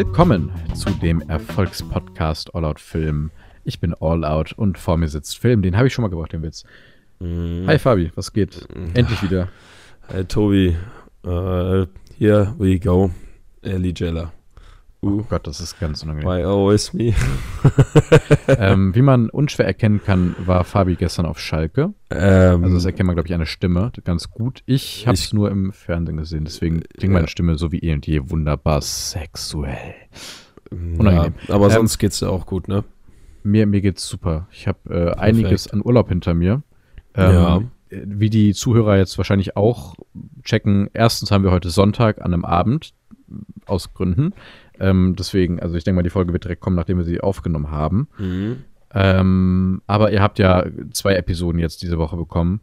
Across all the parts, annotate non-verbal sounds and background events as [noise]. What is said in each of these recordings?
Willkommen zu dem Erfolgspodcast All Out Film. Ich bin All Out und vor mir sitzt Film. Den habe ich schon mal gebracht, den Witz. Mm. Hi Fabi, was geht? Mm. Endlich wieder. Hi Tobi. Uh, here we go. Ellie Jeller. Uh. Oh Gott, das ist ganz unangenehm. Why always me? [laughs] ähm, wie man unschwer erkennen kann, war Fabi gestern auf Schalke. Ähm, also das erkennt man, glaube ich, an der Stimme ganz gut. Ich habe es nur im Fernsehen gesehen, deswegen klingt meine Stimme so wie eh und je wunderbar sexuell. Unangenehm. Ja, aber ähm, sonst geht's ja auch gut, ne? Mir, mir geht's super. Ich habe äh, einiges an Urlaub hinter mir. Ähm, ja. Wie die Zuhörer jetzt wahrscheinlich auch checken, erstens haben wir heute Sonntag an einem Abend, aus Gründen. Ähm, deswegen, also ich denke mal, die Folge wird direkt kommen, nachdem wir sie aufgenommen haben. Mhm. Ähm, aber ihr habt ja zwei Episoden jetzt diese Woche bekommen.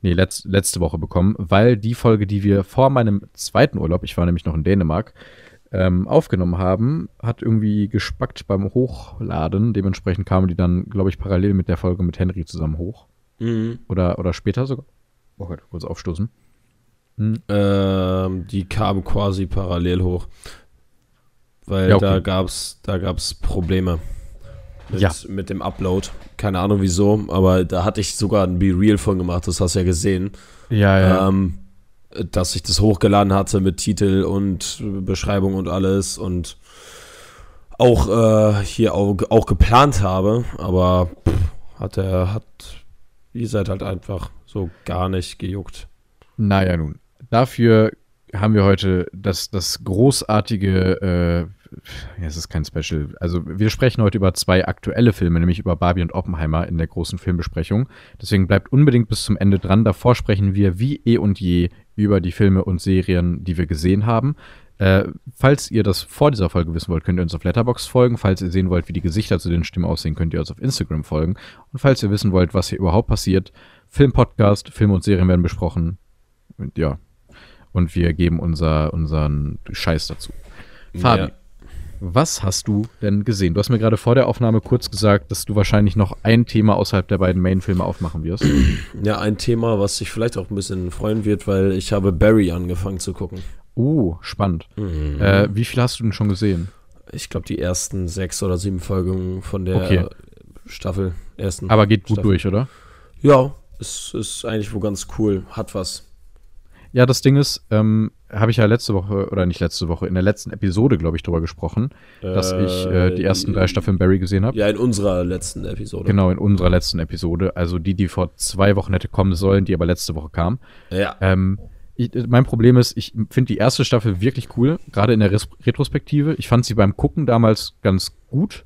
Nee, letz, letzte Woche bekommen, weil die Folge, die wir vor meinem zweiten Urlaub, ich war nämlich noch in Dänemark, ähm, aufgenommen haben, hat irgendwie gespackt beim Hochladen. Dementsprechend kamen die dann, glaube ich, parallel mit der Folge mit Henry zusammen hoch. Mhm. Oder, oder später sogar. Oh Gott, kurz aufstoßen. Mhm. Ähm, die kamen quasi parallel hoch. Weil ja, okay. da gab es da gab's Probleme mit, ja. mit dem Upload. Keine Ahnung wieso, aber da hatte ich sogar ein Be Real von gemacht, das hast du ja gesehen. Ja, ja. Ähm, dass ich das hochgeladen hatte mit Titel und Beschreibung und alles und auch äh, hier auch, auch geplant habe, aber pff, hat er, hat, ihr seid halt einfach so gar nicht gejuckt. Naja, nun. Dafür haben wir heute das, das großartige, äh, ja, es ist kein Special, also wir sprechen heute über zwei aktuelle Filme, nämlich über Barbie und Oppenheimer in der großen Filmbesprechung. Deswegen bleibt unbedingt bis zum Ende dran. Davor sprechen wir wie eh und je über die Filme und Serien, die wir gesehen haben. Äh, falls ihr das vor dieser Folge wissen wollt, könnt ihr uns auf Letterbox folgen. Falls ihr sehen wollt, wie die Gesichter zu den Stimmen aussehen, könnt ihr uns auf Instagram folgen. Und falls ihr wissen wollt, was hier überhaupt passiert, Filmpodcast, Filme und Serien werden besprochen. Und ja, und wir geben unser, unseren Scheiß dazu. Fabi, ja. was hast du denn gesehen? Du hast mir gerade vor der Aufnahme kurz gesagt, dass du wahrscheinlich noch ein Thema außerhalb der beiden Main-Filme aufmachen wirst. [clears throat] Ja, ein Thema, was sich vielleicht auch ein bisschen freuen wird, weil ich habe Barry angefangen zu gucken. Oh, spannend. Mhm. Äh, wie viel hast du denn schon gesehen? Ich glaube, die ersten sechs oder sieben Folgen von der okay. Staffel. Ersten Aber geht gut Staffel. durch, oder? Ja, es ist eigentlich wohl ganz cool. Hat was. Ja, das Ding ist, ähm, habe ich ja letzte Woche, oder nicht letzte Woche, in der letzten Episode, glaube ich, drüber gesprochen, äh, dass ich äh, die ersten drei Staffeln Barry gesehen habe. Ja, in unserer letzten Episode. Genau, in unserer letzten Episode. Also die, die vor zwei Wochen hätte kommen sollen, die aber letzte Woche kam. Ja. Ähm, ich, mein Problem ist, ich finde die erste Staffel wirklich cool, gerade in der Res Retrospektive. Ich fand sie beim Gucken damals ganz gut.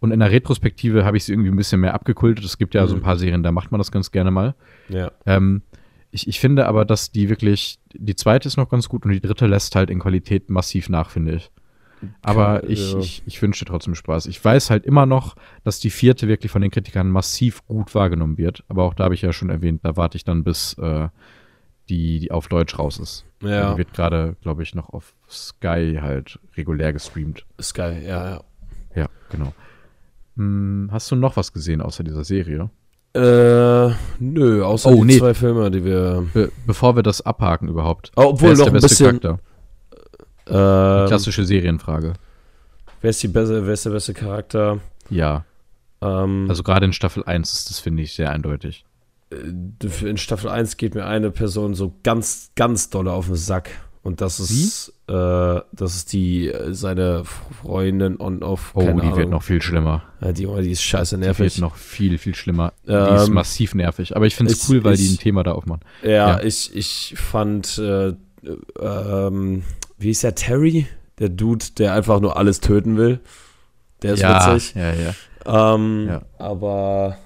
Und in der Retrospektive habe ich sie irgendwie ein bisschen mehr abgekultet. Es gibt ja mhm. so ein paar Serien, da macht man das ganz gerne mal. Ja. Ähm, ich, ich finde aber, dass die wirklich, die zweite ist noch ganz gut und die dritte lässt halt in Qualität massiv nach, finde ich. Aber ich, ja. ich, ich wünsche trotzdem Spaß. Ich weiß halt immer noch, dass die vierte wirklich von den Kritikern massiv gut wahrgenommen wird. Aber auch da habe ich ja schon erwähnt, da warte ich dann, bis äh, die, die auf Deutsch raus ist. Ja. Die wird gerade, glaube ich, noch auf Sky halt regulär gestreamt. Sky, ja, ja. Ja, genau. Hm, hast du noch was gesehen außer dieser Serie? Äh, nö, außer oh, die nee. zwei Filme, die wir. Be bevor wir das abhaken überhaupt. Oh, obwohl noch ein bisschen. Charakter? Ähm, klassische Serienfrage. Wer ist, die beste, wer ist der beste Charakter? Ja. Ähm, also gerade in Staffel 1 ist das, finde ich, sehr eindeutig. Äh, in Staffel 1 geht mir eine Person so ganz, ganz dolle auf den Sack. Und das ist, äh, das ist die, äh, seine Freundin on off. Oh, die Ahnung. wird noch viel schlimmer. Ja, die, die ist scheiße nervig. Die wird noch viel, viel schlimmer. Ähm, die ist ähm, massiv nervig. Aber ich finde es cool, weil ich, die ein Thema da aufmachen. Ja, ja. ich, ich fand, äh, ähm, wie ist der Terry? Der Dude, der einfach nur alles töten will. Der ist ja, witzig. Ja, ja. Ähm, ja. Aber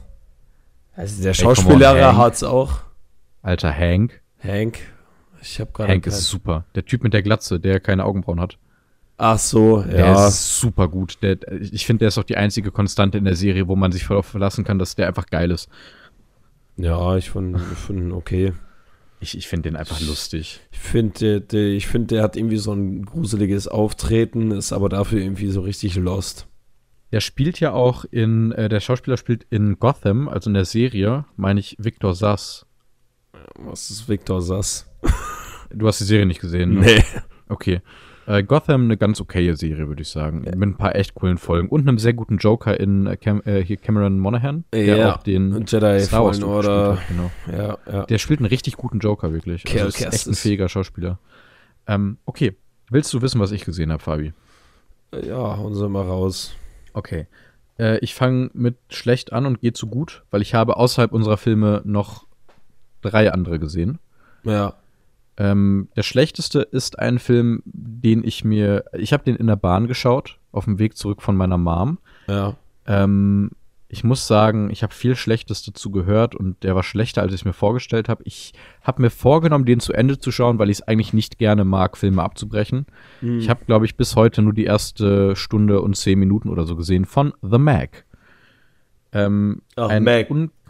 also der Schauspieler hat es auch. Alter Hank. Hank, ich habe gerade. Hank ist super. Der Typ mit der Glatze, der keine Augenbrauen hat. Ach so, ja. Der ist super gut. Der, ich finde, der ist auch die einzige Konstante in der Serie, wo man sich darauf verlassen kann, dass der einfach geil ist. Ja, ich finde find okay. Ich, ich finde den einfach lustig. Ich finde, der, ich find, der hat irgendwie so ein gruseliges Auftreten, ist aber dafür irgendwie so richtig lost. Der spielt ja auch in, äh, der Schauspieler spielt in Gotham, also in der Serie, meine ich, Victor Sass. Was ist Victor Sass? [laughs] Du hast die Serie nicht gesehen, ne? Nee. Okay. Äh, Gotham eine ganz okaye Serie, würde ich sagen. Mit ein paar echt coolen Folgen. Und einem sehr guten Joker in äh, Cam äh, hier Cameron Monaghan, der Ja, auch den Jedi Star Wars hat, genau. Ja, ja. Der spielt einen richtig guten Joker, wirklich. Cal Also ist echt ein fähiger Schauspieler. Ähm, okay. Willst du wissen, was ich gesehen habe, Fabi? Ja, hauen sie mal raus. Okay. Äh, ich fange mit schlecht an und gehe zu gut, weil ich habe außerhalb unserer Filme noch drei andere gesehen. Ja. Ähm, der schlechteste ist ein Film, den ich mir, ich habe den in der Bahn geschaut, auf dem Weg zurück von meiner Mom. Ja. Ähm, ich muss sagen, ich habe viel Schlechtes dazu gehört und der war schlechter, als ich es mir vorgestellt habe. Ich habe mir vorgenommen, den zu Ende zu schauen, weil ich es eigentlich nicht gerne mag, Filme abzubrechen. Hm. Ich habe, glaube ich, bis heute nur die erste Stunde und zehn Minuten oder so gesehen von The Mag. Ähm, Ach, ein Mag.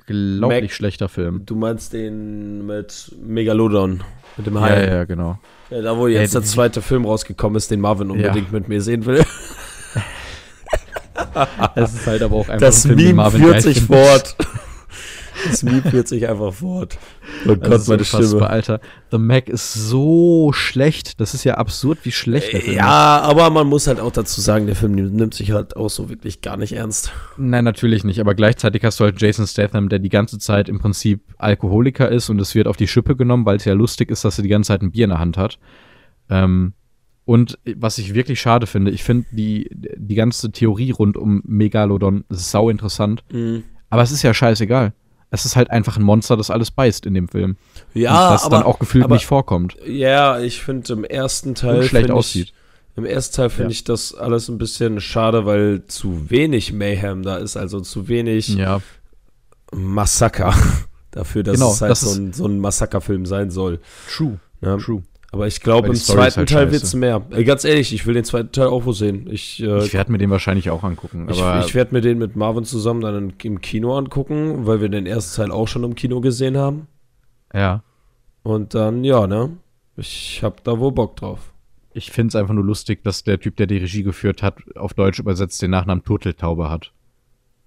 Unglaublich Mag. schlechter Film. Du meinst den mit Megalodon, mit dem Ja, Hai. ja, ja, genau. Ja, da, wo jetzt Ey, der zweite Film rausgekommen ist, den Marvin unbedingt mit mir sehen will. [laughs] Das ist halt aber auch einfach Das ein Film, Meme Marvin führt sich fort. [laughs] Das Meme führt sich einfach fort. Oh Das Gott, ist meine Stimme. Alter. The Mac ist so schlecht. Das ist ja absurd, wie schlecht der Film ist. Ja, aber man muss halt auch dazu sagen, der Film nimmt sich halt auch so wirklich gar nicht ernst. Nein, natürlich nicht. Aber gleichzeitig hast du halt Jason Statham, der die ganze Zeit im Prinzip Alkoholiker ist und es wird auf die Schippe genommen, weil es ja lustig ist, dass er die ganze Zeit ein Bier in der Hand hat. Ähm, und was ich wirklich schade finde, ich finde die, die ganze Theorie rund um Megalodon sau interessant. Aber es ist ja scheißegal. Es ist halt einfach ein Monster, das alles beißt in dem Film. Ja, und das aber, dann auch gefühlt aber- nicht vorkommt. ja, ich finde im ersten Teil Und schlecht aussieht. Ich, Im ersten Teil finde Ja. ich das alles ein bisschen schade, weil zu wenig Mayhem da ist, also zu wenig Ja, Massaker [laughs] dafür, dass Genau, es halt das so ein, so ein Massakerfilm sein soll. true. Ja. True. Aber ich glaube, im zweiten halt Teil wird es mehr. Äh, ganz ehrlich, ich will den zweiten Teil auch wo sehen. Ich, äh, Ich werde mir den wahrscheinlich auch angucken. ich, Aber ich werde mir den mit Marvin zusammen dann im Kino angucken, weil wir den ersten Teil auch schon im Kino gesehen haben. ja, Und dann, ja, ne? Ich hab da wohl Bock drauf. ich finde es einfach nur lustig, dass der Typ, der die Regie geführt hat, auf Deutsch übersetzt den Nachnamen Turteltaube hat.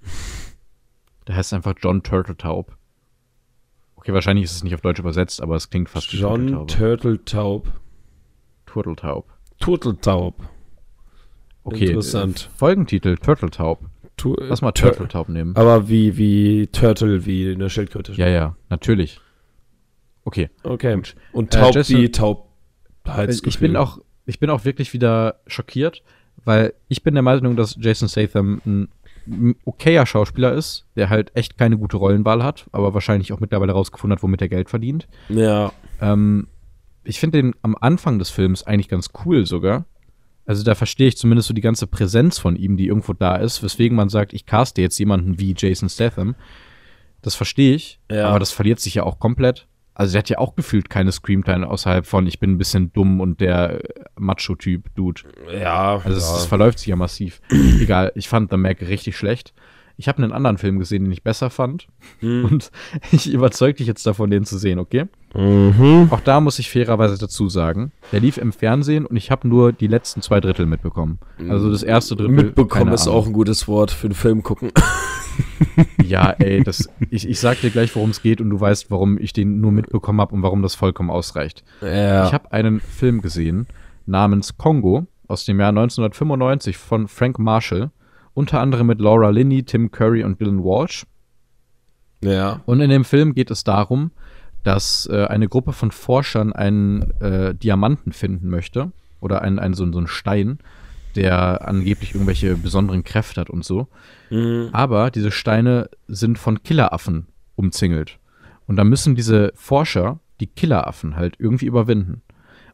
[laughs] Der heißt einfach John Turteltaub. Okay, wahrscheinlich ist es nicht auf Deutsch übersetzt, aber es klingt fast wie John Turteltaube. Turteltaub. Turteltaub. Turteltaub. Okay, Interessant. Äh, Folgentitel Turteltaub. Tu Lass mal Tur- Turteltaub nehmen. Aber wie, wie Turtle, wie eine Schildkröte. Ja, ja, natürlich. Okay. Okay. Und Äh, taub Jason- wie taub. Ich bin auch, ich bin auch wirklich wieder schockiert, weil ich bin der Meinung, dass Jason Statham ein okayer Schauspieler ist, der halt echt keine gute Rollenwahl hat, aber wahrscheinlich auch mittlerweile rausgefunden hat, womit er Geld verdient. Ja. Ähm, ich finde den am Anfang des Films eigentlich ganz cool sogar. Also da verstehe ich zumindest so die ganze Präsenz von ihm, die irgendwo da ist, weswegen man sagt, ich caste jetzt jemanden wie Jason Statham. Das verstehe ich, Ja. aber das verliert sich ja auch komplett. Also der hat ja auch gefühlt keine Screamtime außerhalb von ich bin ein bisschen dumm und der äh, Macho-Typ, Dude. Ja. Also es, ja. es verläuft sich ja massiv. [clears throat] Egal, ich fand The Mac richtig schlecht. Ich habe einen anderen Film gesehen, den ich besser fand. Mhm. Und [laughs] ich überzeug dich jetzt davon, den zu sehen, okay? Mhm. Auch da muss ich fairerweise dazu sagen, der lief im Fernsehen und ich habe nur die letzten zwei Drittel mitbekommen. Also das erste Drittel. Mitbekommen ist Ahnung. auch ein gutes Wort für einen Film gucken. [laughs] [laughs] Ja, ey, das, ich, ich sag dir gleich, worum es geht und du weißt, warum ich den nur mitbekommen habe und warum das vollkommen ausreicht. Ja. Ich habe einen Film gesehen namens Kongo aus dem Jahr 1995 von Frank Marshall, unter anderem mit Laura Linney, Tim Curry und Dylan Walsh. ja. Und in dem Film geht es darum, dass äh, eine Gruppe von Forschern einen äh, Diamanten finden möchte oder einen, einen, so, so einen Stein, der angeblich irgendwelche besonderen Kräfte hat und so. Mhm. Aber diese Steine sind von Killeraffen umzingelt. Und da müssen diese Forscher die Killeraffen halt irgendwie überwinden.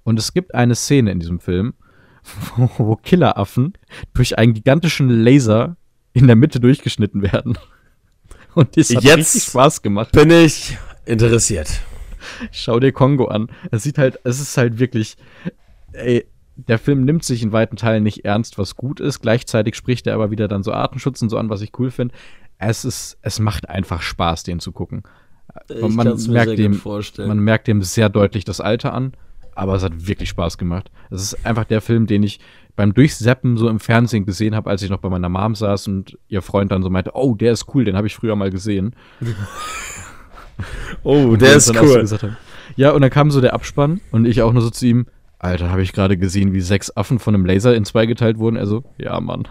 Und es gibt eine Szene in diesem Film, [laughs] wo, Killeraffen durch einen gigantischen Laser in der Mitte durchgeschnitten werden. [laughs] Und das hat Jetzt- richtig Spaß gemacht. Bin ich interessiert. Schau dir Kongo an. Es sieht halt, es ist halt wirklich, ey, der Film nimmt sich in weiten Teilen nicht ernst, was gut ist. Gleichzeitig spricht er aber wieder dann so Artenschutz und so an, was ich cool finde. Es ist, es macht einfach Spaß, den zu gucken. Und man kann's merkt dem, vorstellen. man merkt dem sehr deutlich das Alter an, aber es hat wirklich Spaß gemacht. Es ist einfach der Film, den ich beim Durchseppen so im Fernsehen gesehen habe, als ich noch bei meiner Mom saß und ihr Freund dann so meinte, oh, der ist cool, den habe ich früher mal gesehen. [laughs] oh, der ist so cool. Ja, und dann kam so der Abspann und ich auch nur so zu ihm, Alter, habe ich gerade gesehen, wie sechs Affen von einem Laser in zwei geteilt wurden. Also, ja, Mann.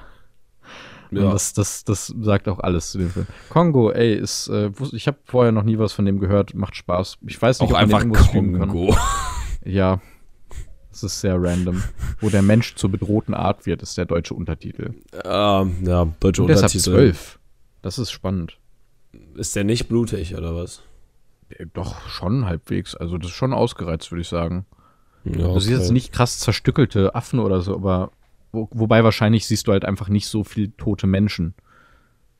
Ja. Das, das, das sagt auch alles zu dem Film. Kongo, ey, ist, äh, ich habe vorher noch nie was von dem gehört, macht Spaß. Ich weiß nicht, auch ob man einfach den Kongo. [laughs] Ja, das ist sehr random. Wo der Mensch zur bedrohten Art wird, ist der deutsche Untertitel. Ähm, ja, deutsche Und Untertitel. zwölf. Das ist spannend. Ist der nicht blutig oder was? Ja, doch, schon halbwegs. Also, das ist schon ausgereizt, würde ich sagen. Ja, okay. Das ist jetzt nicht krass zerstückelte Affen oder so, aber wo, wobei wahrscheinlich siehst du halt einfach nicht so viel tote Menschen.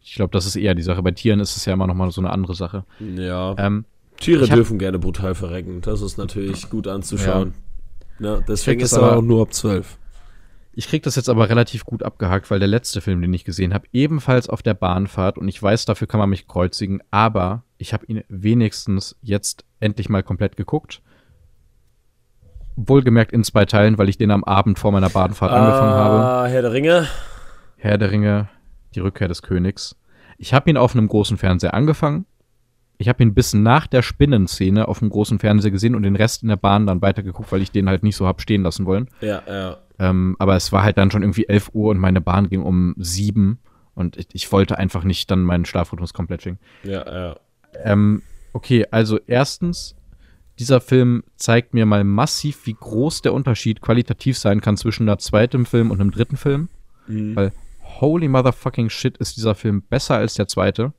Ich glaube, das ist eher die Sache. Bei Tieren ist es ja immer noch mal so eine andere Sache. Ja. Ähm, Tiere dürfen gerne brutal verrecken. Das ist natürlich gut anzuschauen. Ja. ja deswegen ist er auch nur ab 12. Ich krieg das jetzt aber relativ gut abgehakt, weil der letzte Film, den ich gesehen habe, ebenfalls auf der Bahnfahrt und ich weiß, dafür kann man mich kreuzigen, aber ich habe ihn wenigstens jetzt endlich mal komplett geguckt. Wohlgemerkt in zwei Teilen, weil ich den am Abend vor meiner Bahnfahrt ah, angefangen habe. Herr der Ringe. Herr der Ringe, die Rückkehr des Königs. Ich habe ihn auf einem großen Fernseher angefangen. Ich habe ihn bis nach der Spinnenszene auf dem großen Fernseher gesehen und den Rest in der Bahn dann weitergeguckt, weil ich den halt nicht so hab stehen lassen wollen. Ja, ja. Ähm, aber es war halt dann schon irgendwie 11 Uhr und meine Bahn ging um 7 und ich, ich wollte einfach nicht dann meinen Schlafrhythmus komplett schicken. Ja, ja. Ähm, okay, also erstens, dieser Film zeigt mir mal massiv, wie groß der Unterschied qualitativ sein kann zwischen einer zweiten Film und einem dritten Film. Mhm. Weil holy motherfucking shit ist dieser Film besser als der zweite.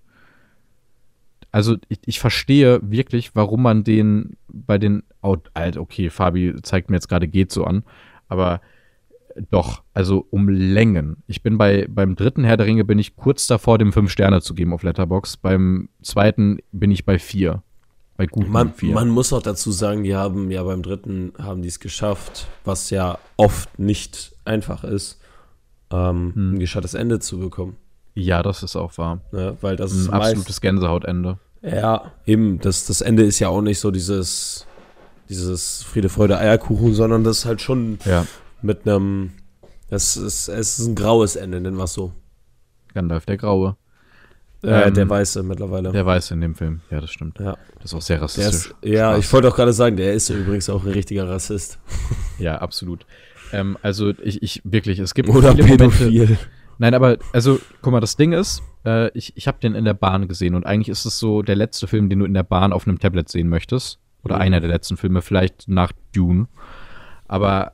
Also ich, ich verstehe wirklich, warum man den bei den, oh, okay, Fabi zeigt mir jetzt gerade geht so an, aber doch, also um Längen. Ich bin bei, beim dritten Herr der Ringe bin ich kurz davor, dem fünf Sterne zu geben auf Letterbox. Beim zweiten bin ich bei vier. Bei guten man, vier. Man muss auch dazu sagen, die haben ja beim dritten haben die es geschafft, was ja oft nicht einfach ist, ähm, hm. ein gescheitertes Ende zu bekommen. Ja, das ist auch wahr. Ja, weil das ein ist absolutes Gänsehautende. Ja, eben. Das, das Ende ist ja auch nicht so dieses, dieses Friede, Freude, Eierkuchen, sondern das ist halt schon ja. mit einem. Es ist, es ist ein graues Ende, nennen wir es so. Gandalf der Graue. Äh, ähm, der Weiße mittlerweile. Der Weiße in dem Film, ja, das stimmt. Ja. Das ist auch sehr rassistisch. Ist, ja, ich wollte auch gerade sagen, der ist übrigens auch ein richtiger Rassist. [laughs] Ja, absolut. Ähm, also ich, ich wirklich, es gibt Oder viele Pädophil. Momente. Nein, aber also, guck mal, das Ding ist, äh, ich, ich habe den in der Bahn gesehen und eigentlich ist es so der letzte Film, den du in der Bahn auf einem Tablet sehen möchtest. Oder mhm. einer der letzten Filme, vielleicht nach Dune. Aber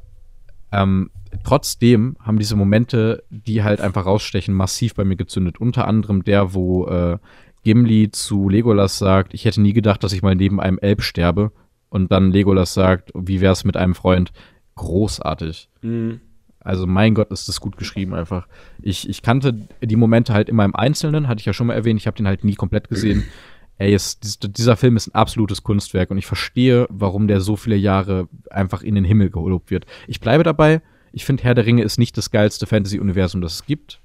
ähm, trotzdem haben diese Momente, die halt einfach rausstechen, massiv bei mir gezündet. Unter anderem der, wo äh, Gimli zu Legolas sagt, ich hätte nie gedacht, dass ich mal neben einem Elb sterbe. Und dann Legolas sagt, wie wär's mit einem Freund? Großartig. Mhm. Also mein Gott, ist das gut geschrieben einfach. Ich, ich kannte die Momente halt immer im Einzelnen, hatte ich ja schon mal erwähnt. Ich habe den halt nie komplett gesehen. [clears throat] Ey, es, dieser Film ist ein absolutes Kunstwerk und ich verstehe, warum der so viele Jahre einfach in den Himmel gelobt wird. Ich bleibe dabei, ich finde, Herr der Ringe ist nicht das geilste Fantasy-Universum, das es gibt.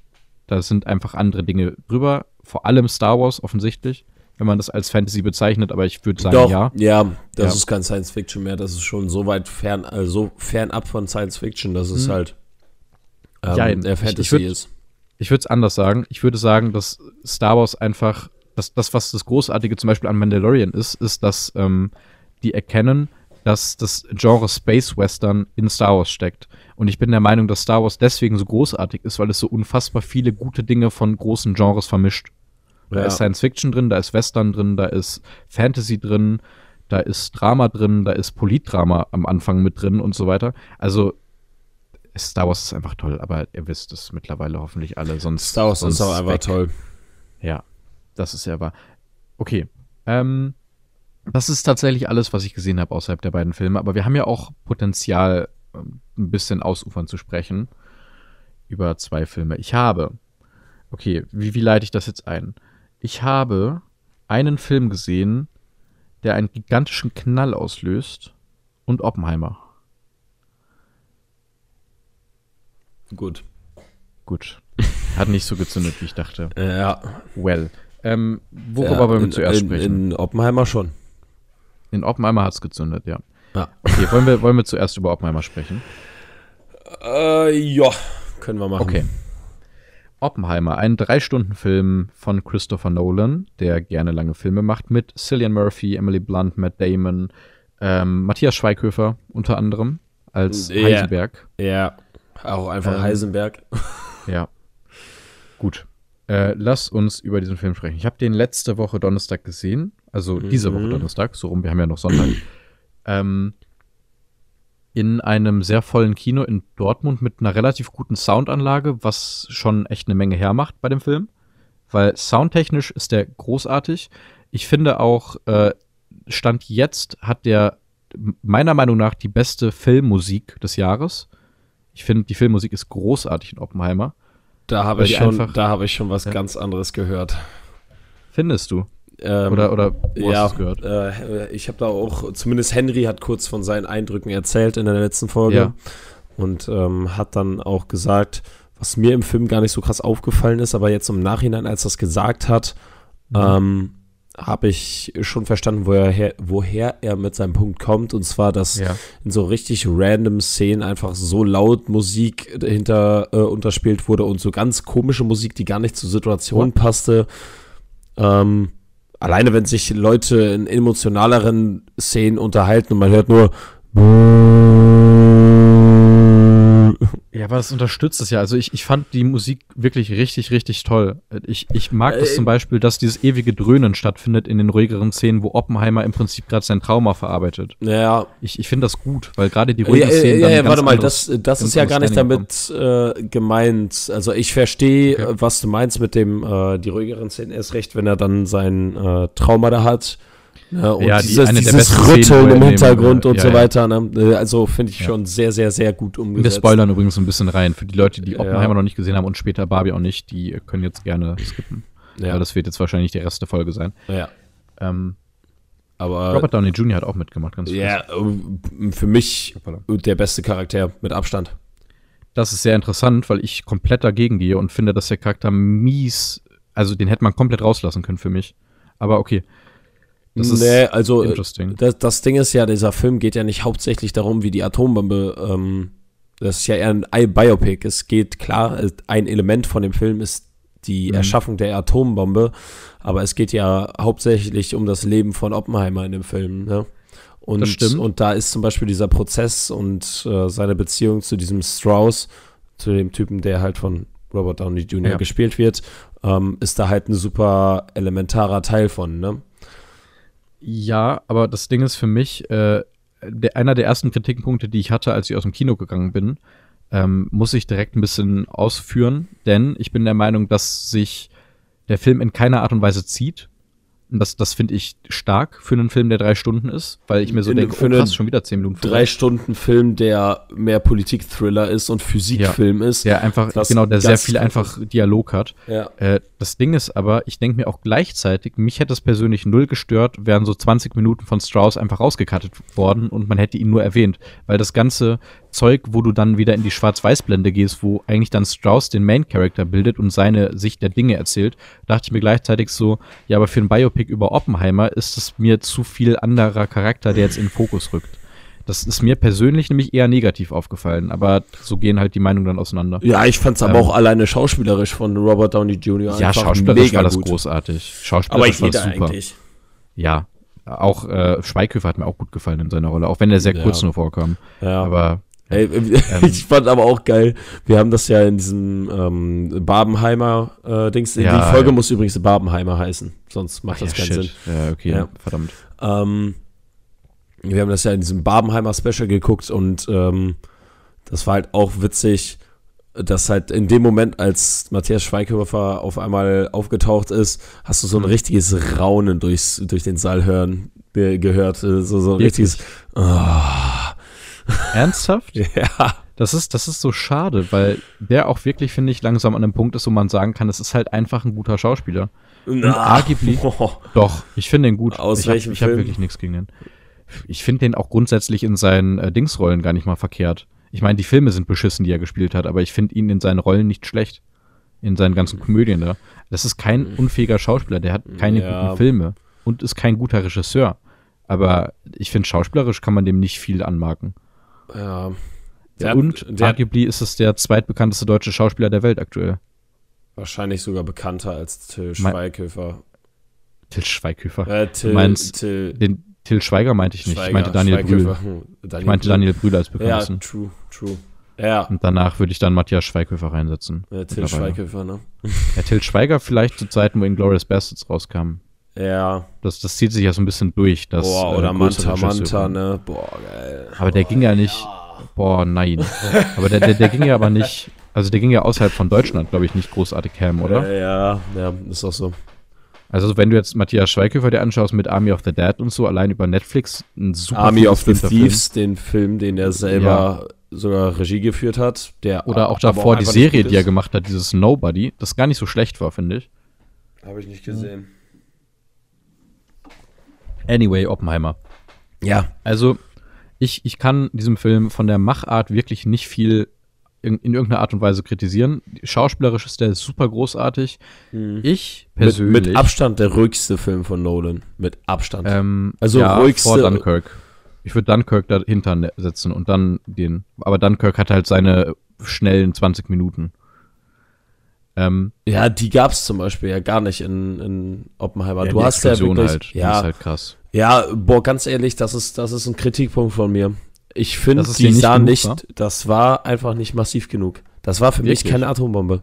Da sind einfach andere Dinge drüber. Vor allem Star Wars offensichtlich, wenn man das als Fantasy bezeichnet, aber ich würde sagen, Doch, ja. Ja, das ja. ist kein Science Fiction mehr. Das ist schon so weit fern, also fernab von Science Fiction, dass es hm. halt ähm, ja, der Fantasy ich, ich würd, ist. Ich würde es anders sagen. Ich würde sagen, dass Star Wars einfach, das, das, was das Großartige zum Beispiel an Mandalorian ist, ist, dass ähm, die erkennen, dass das Genre Space Western in Star Wars steckt. Und ich bin der Meinung, dass Star Wars deswegen so großartig ist, weil es so unfassbar viele gute Dinge von großen Genres vermischt. Da ja. ist Science Fiction drin, da ist Western drin, da ist Fantasy drin, da ist Drama drin, da ist Politdrama am Anfang mit drin und so weiter. Also Star Wars ist einfach toll, aber ihr wisst es mittlerweile hoffentlich alle. Sonst, Star Wars sonst ist auch einfach weg. toll. Ja, das ist ja wahr. Okay, ähm, das ist tatsächlich alles, was ich gesehen habe außerhalb der beiden Filme. Aber wir haben ja auch Potenzial, ähm, ein bisschen ausufern zu sprechen über zwei Filme. Ich habe, okay, wie, wie leite ich das jetzt ein? Ich habe einen Film gesehen, der einen gigantischen Knall auslöst und Oppenheimer. Gut. Gut. Hat nicht so gezündet, wie ich dachte. [laughs] Ja. Well. Ähm, worüber ja, wollen wir zuerst in, sprechen? In Oppenheimer schon. In Oppenheimer hat es gezündet, ja. ja. Okay, wollen wir, wollen wir zuerst über Oppenheimer sprechen? Äh, ja, können wir machen. Okay. Oppenheimer, ein Drei-Stunden-Film von Christopher Nolan, der gerne lange Filme macht, mit Cillian Murphy, Emily Blunt, Matt Damon, ähm, Matthias Schweighöfer unter anderem als Ja. Heisenberg. Ja, auch einfach Ähm, Heisenberg. [laughs] Ja. Gut. Äh, lass uns über diesen Film sprechen. Ich habe den letzte Woche Donnerstag gesehen. Also diese Mhm. Woche Donnerstag. So rum, wir haben ja noch Sonntag. [clears throat] ähm, in einem sehr vollen Kino in Dortmund mit einer relativ guten Soundanlage, was schon echt eine Menge hermacht bei dem Film. Weil soundtechnisch ist der großartig. Ich finde auch, äh, Stand jetzt hat der meiner Meinung nach die beste Filmmusik des Jahres. Ich finde, die Filmmusik ist großartig in Oppenheimer. Da habe ich schon, da habe ich schon was Ja. ganz anderes gehört. Findest du? Ähm, Oder, oder wo ja, hast gehört? Äh, ich habe da auch, zumindest Henry hat kurz von seinen Eindrücken erzählt in der letzten Folge Ja. und ähm, hat dann auch gesagt, was mir im Film gar nicht so krass aufgefallen ist, aber jetzt im Nachhinein, als er es gesagt hat, Mhm. ähm, habe ich schon verstanden, woher, her- woher er mit seinem Punkt kommt. Und zwar, dass Ja. in so richtig random Szenen einfach so laut Musik dahinter äh, unterspielt wurde und so ganz komische Musik, die gar nicht zur Situation passte. Ähm, alleine wenn sich Leute in emotionaleren Szenen unterhalten und man hört nur aber das unterstützt es ja. Also ich, ich fand die Musik wirklich richtig, richtig toll. Ich, ich mag das Äh, zum Beispiel, dass dieses ewige Dröhnen stattfindet in den ruhigeren Szenen, wo Oppenheimer im Prinzip gerade sein Trauma verarbeitet. ja, Ich, ich finde das gut, weil gerade die ruhigen ja, Szenen. ja, dann ja, warte mal, das, das ist ja gar nicht damit äh, gemeint. Also ich verstehe, Okay. äh, was du meinst mit dem, äh, die ruhigeren Szenen erst recht, wenn er dann sein äh, Trauma da hat. Ne, und Ja, die- dieses, Rütteln im Hintergrund und ja, so ja. weiter. Ne? Äh, Also finde ich Ja. schon sehr, sehr, sehr gut Wir umgesetzt. spoilern übrigens ein bisschen rein. Für die Leute, die Ja. Oppenheimer noch nicht gesehen haben und später Barbie auch nicht, die können jetzt gerne skippen. Ja, Weil das wird jetzt wahrscheinlich der Rest der Folge sein. ja. Ähm, aber Robert Downey Jr. hat auch mitgemacht, ganz ja, ähm, für mich der beste Charakter mit Abstand. Das ist sehr interessant, weil ich komplett dagegen gehe und finde, dass der Charakter mies, also den hätte man komplett rauslassen können für mich. Aber okay. Das nee, also äh. Das, das Ding ist ja, dieser Film geht ja nicht hauptsächlich darum, wie die Atombombe, ähm, das ist ja eher ein Biopic. Es geht klar, es- ein Element von dem Film ist die Mhm. Erschaffung der Atombombe, aber es geht ja hauptsächlich um das Leben von Oppenheimer in dem Film. Ne? Und, Das stimmt. und da ist zum Beispiel dieser Prozess und äh, seine Beziehung zu diesem Strauss, zu dem Typen, der halt von Robert Downey Jr. Ja. gespielt wird, ähm, ist da halt ein super elementarer Teil von. Ne? Ja, aber das Ding ist für mich, äh, der, einer der ersten Kritikpunkte, die ich hatte, als ich aus dem Kino gegangen bin, ähm, muss ich direkt ein bisschen ausführen, denn ich bin der Meinung, dass sich der Film in keiner Art und Weise zieht. Und das, das finde ich stark für einen Film, der drei Stunden ist, weil ich mir so In- denke, für oh krass, schon wieder zehn Minuten vorbei. drei Stunden Film, der mehr Politik-Thriller ist und Physikfilm ist. Der einfach, genau, der sehr viel einfach Dialog hat. Ja. Äh, das Ding ist aber, ich denke mir auch gleichzeitig, mich hätte es persönlich null gestört, wären so 20 Minuten von Strauss einfach rausgekattet worden und man hätte ihn nur erwähnt. Weil das ganze Zeug, wo du dann wieder in die Schwarz-Weiß-Blende gehst, wo eigentlich dann Strauss den Main-Character bildet und seine Sicht der Dinge erzählt, dachte ich mir gleichzeitig so, ja, aber für ein Biopic über Oppenheimer ist es mir zu viel anderer Charakter, der jetzt in den Fokus rückt. Das ist mir persönlich nämlich eher negativ aufgefallen, aber so gehen halt die Meinungen dann auseinander. Ja, ich fand's aber Ähm, auch alleine schauspielerisch von Robert Downey Jr. Ja, schauspielerisch war das gut. großartig. Aber Schauspielerisch war das super. eigentlich. Ja, auch äh, Schweighöfer hat mir auch gut gefallen in seiner Rolle, auch wenn er sehr Ja. kurz nur vorkam. Ja. Aber Ey, [laughs] ich fand aber auch geil, wir haben das ja in diesem ähm, Barbenheimer äh, Dings, Ja, die Folge ja. muss übrigens Barbenheimer heißen, sonst macht das ja, keinen shit. Sinn. Ja, okay, Ja. verdammt. Ähm, wir haben das ja in diesem Barbenheimer Special geguckt und ähm, das war halt auch witzig, dass halt in dem Moment, als Matthias Schweighöfer auf einmal aufgetaucht ist, hast du so ein richtiges Raunen durchs, durch den Saal hören ge gehört. äh, So, so ein Wirklich? richtiges ah, Ernsthaft? [laughs] Ja. Das ist, das ist so schade, weil der auch wirklich, finde ich, langsam an einem Punkt ist, wo man sagen kann, es ist halt einfach ein guter Schauspieler. Und arguably- Oh, [laughs] Doch, ich finde den gut. Aus ich hab- welchem Ich habe wirklich nichts gegen den. Ich finde den auch grundsätzlich in seinen äh, Dingsrollen gar nicht mal verkehrt. Ich meine, die Filme sind beschissen, die er gespielt hat, aber ich finde ihn in seinen Rollen nicht schlecht. In seinen ganzen Komödien da. Das ist kein unfähiger Schauspieler, der hat keine Ja. guten Filme und ist kein guter Regisseur. Aber ich finde, schauspielerisch kann man dem nicht viel anmarken. ja. Der, und der hat arguably ist es der zweitbekannteste deutsche Schauspieler der Welt aktuell. wahrscheinlich sogar bekannter als Till Mein- Schweighöfer. Till Schweighöfer. Äh, Till, meinst Till, Den, Till Schweiger meinte ich nicht. Schweiger, ich meinte Daniel Brühl. Daniel Ich meinte Brühl. Daniel Brühl als Ja, bekanntesten. true, true. Ja, Und danach würde ich dann Matthias Schweighöfer reinsetzen. äh, Till. Schweighöfer, ne? Ja, Till Schweiger vielleicht zu Zeiten, wo Inglourious Bastards rauskam. Ja. Das, das zieht sich ja so ein bisschen durch. Das, Boah, äh, oder größere Manta. Manta, ne? Boah, geil. Aber der ging ja nicht. Boah, nein. aber der, der, der ging ja aber nicht. Also der ging ja außerhalb von Deutschland, glaube ich, nicht großartig Cam, oder? Äh, Ja, ja, ist auch so. Also wenn du jetzt Matthias Schweighöfer dir anschaust mit Army of the Dead und so, allein über Netflix, ein super Army of the. Thieves, den Film, den er selber sogar Regie geführt hat. Der Oder auch davor die einfach nicht Serie, die er gemacht hat, dieses Nobody, das gar nicht so schlecht war, finde ich. Habe ich nicht gesehen. Anyway, Oppenheimer. Ja. Also, ich, ich kann diesem Film von der Machart wirklich nicht viel in, in irgendeiner Art und Weise kritisieren. Schauspielerisch ist der super großartig. Ich Mit, persönlich. mit Abstand der ruhigste Film von Nolan. Mit Abstand. ähm, Also ja, ruhigste- vor Dunkirk. Ich würde Dunkirk dahinter ne- setzen und dann den. Aber Dunkirk hat halt seine schnellen 20 Minuten. Ähm, ja, die gab es zum Beispiel ja gar nicht in, in Oppenheimer. du die hast ja Explosion wirklich, halt. Die ja, ist halt krass. ja, boah, ganz ehrlich, das ist, das ist ein Kritikpunkt von mir. Ich finde, die nicht sah genug nicht, war? das war einfach nicht massiv genug. Das war für mich Wirklich? keine Atombombe.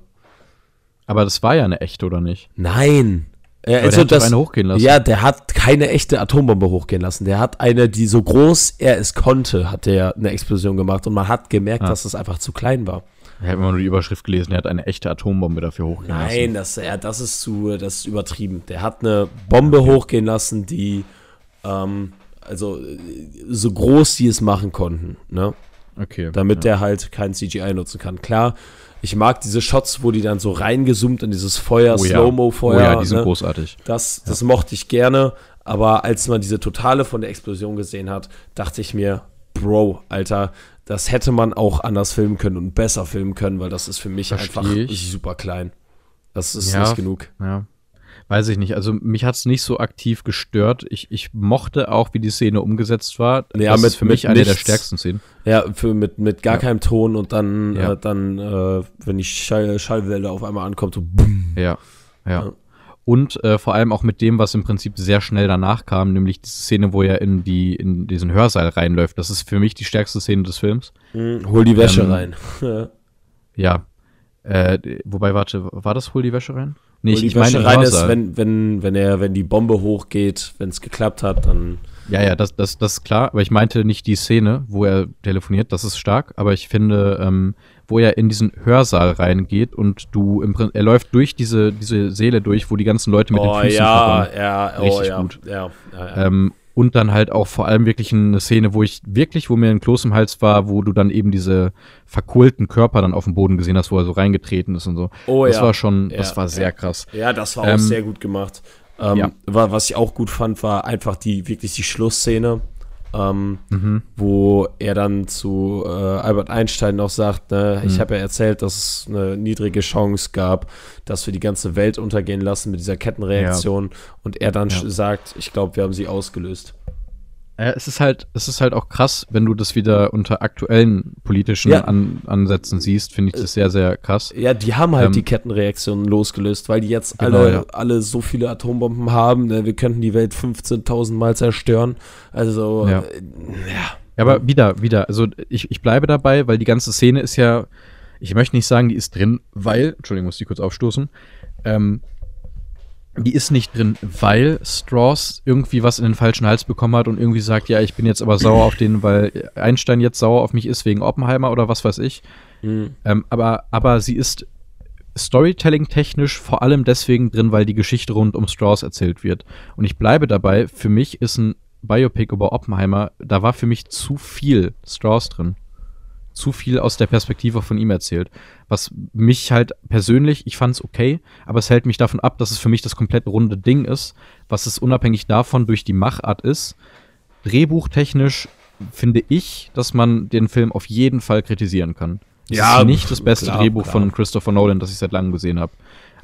Aber das war ja eine echte, oder nicht? Nein. Äh, also der hat das, eine hochgehen lassen. Ja, der hat keine echte Atombombe hochgehen lassen. Der hat eine, die so groß er es konnte, hat der eine Explosion gemacht und man hat gemerkt, Ah. dass es einfach zu klein war. Ich habe immer nur die Überschrift gelesen, er hat eine echte Atombombe dafür hochgehen lassen. Nein, das, ja, das ist zu, das ist übertrieben. Der hat eine Bombe hochgehen lassen, die ähm, also so groß die es machen konnten, ne? Okay. Damit ja. der halt kein CGI nutzen kann. Klar, ich mag diese Shots, wo die dann so reingezoomt in dieses Feuer, Oh ja. Slow-Mo-Feuer. Oh ja, die sind ne? großartig. Das, das mochte ich gerne, aber als man diese Totale von der Explosion gesehen hat, dachte ich mir, Bro, Alter, das hätte man auch anders filmen können und besser filmen können, weil das ist für mich Versteh einfach ich. super klein. Das ist Ja. nicht genug. Ja. Weiß ich nicht. Also mich hat es nicht so aktiv gestört. Ich, ich mochte auch, wie die Szene umgesetzt war. Ja, das mit- ist für mich eine der nichts. stärksten Szenen. Ja, für, mit, mit gar Ja. keinem Ton und dann, Ja. äh, dann äh, wenn die Schall, Schallwelle auf einmal ankommt, so bumm. Ja. Ja. Ja. Und äh, vor allem auch mit dem, was im Prinzip sehr schnell danach kam, nämlich diese Szene, wo er in, die, in diesen Hörsaal reinläuft. Das ist für mich die stärkste Szene des Films. Hm, hol die Wäsche Ähm, rein. [laughs] Ja. Äh, wobei, warte, war das Hol die Wäsche rein? Nee, ich, die ich meine rein ist, wenn, wenn, wenn er, wenn die Bombe hochgeht, wenn es geklappt hat, dann. Ja, ja, das, das, das ist klar, aber ich meinte nicht die Szene, wo er telefoniert, das ist stark, aber ich finde, ähm, wo er in diesen Hörsaal reingeht und du im Prinzip, er läuft durch diese, diese Seele durch, wo die ganzen Leute mit oh den Füßen ja, verbunden- ja, oh Richtig ja, gut. ja, ja, ja. Ähm, und dann halt auch vor allem wirklich eine Szene, wo ich wirklich, wo mir ein Kloß im Hals war, wo du dann eben diese verkohlten Körper dann auf dem Boden gesehen hast, wo er so reingetreten ist und so. Oh das ja. war schon, das Ja, war sehr ja. krass. Ja, das war auch Ähm, sehr gut gemacht. Ähm, ja. wa- Was ich auch gut fand, war einfach die wirklich die Schlussszene, ähm, Mhm. wo er dann zu äh, Albert Einstein noch sagt, ne, ich Mhm. habe ja erzählt, dass es eine niedrige Chance gab, dass wir die ganze Welt untergehen lassen mit dieser Kettenreaktion und er dann Ja. sagt, ich glaube, wir haben sie ausgelöst. Ja, es ist halt, es ist halt auch krass, wenn du das wieder unter aktuellen politischen Ja. An Ansätzen siehst, finde ich das sehr, sehr krass. Ja, die haben halt Ähm, die Kettenreaktion losgelöst, weil die jetzt Genau, alle, ja. alle so viele Atombomben haben. Ne? Wir könnten die Welt 15.000 Mal zerstören. Also, Ja. äh, ja. Ja, aber wieder, wieder, also ich, ich bleibe dabei, weil die ganze Szene ist ja, ich möchte nicht sagen, die ist drin, weil, Entschuldigung, muss ich kurz aufstoßen, ähm, die ist nicht drin, weil Strauss irgendwie was in den falschen Hals bekommen hat und irgendwie sagt, ja, ich bin jetzt aber sauer auf den, weil Einstein jetzt sauer auf mich ist wegen Oppenheimer oder was weiß ich. Hm. Ähm, aber, aber sie ist Storytelling-technisch vor allem deswegen drin, weil die Geschichte rund um Strauss erzählt wird. Und ich bleibe dabei, für mich ist ein Biopic über Oppenheimer, da war für mich zu viel Strauss drin. Zu viel aus der Perspektive von ihm erzählt. Was mich halt persönlich, ich fand es okay, aber es hält mich davon ab, dass es für mich das komplett runde Ding ist, was es unabhängig davon durch die Machart ist. Drehbuchtechnisch finde ich, dass man den Film auf jeden Fall kritisieren kann. Es Ja, ist nicht das beste klar, Drehbuch klar. von Christopher Nolan, das ich seit langem gesehen habe.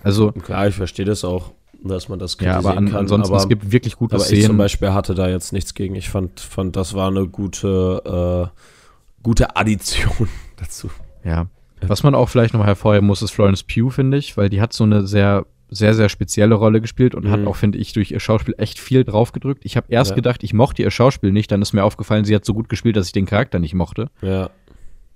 Also, Klar, ich verstehe das auch, dass man das ja, kritisieren aber an, kann. ansonsten, aber, es gibt wirklich gute aber ich zum Szenen. Beispiel hatte da jetzt nichts gegen. Ich fand, fand das war eine gute, äh, gute Addition [laughs] dazu. Ja. Was man auch vielleicht noch hervorheben muss, ist Florence Pugh, finde ich, weil die hat so eine sehr sehr, sehr spezielle Rolle gespielt und hat Mhm. auch, finde ich, durch ihr Schauspiel echt viel draufgedrückt. Ich habe erst Ja. gedacht, ich mochte ihr Schauspiel nicht, dann ist mir aufgefallen, sie hat so gut gespielt, dass ich den Charakter nicht mochte. Ja.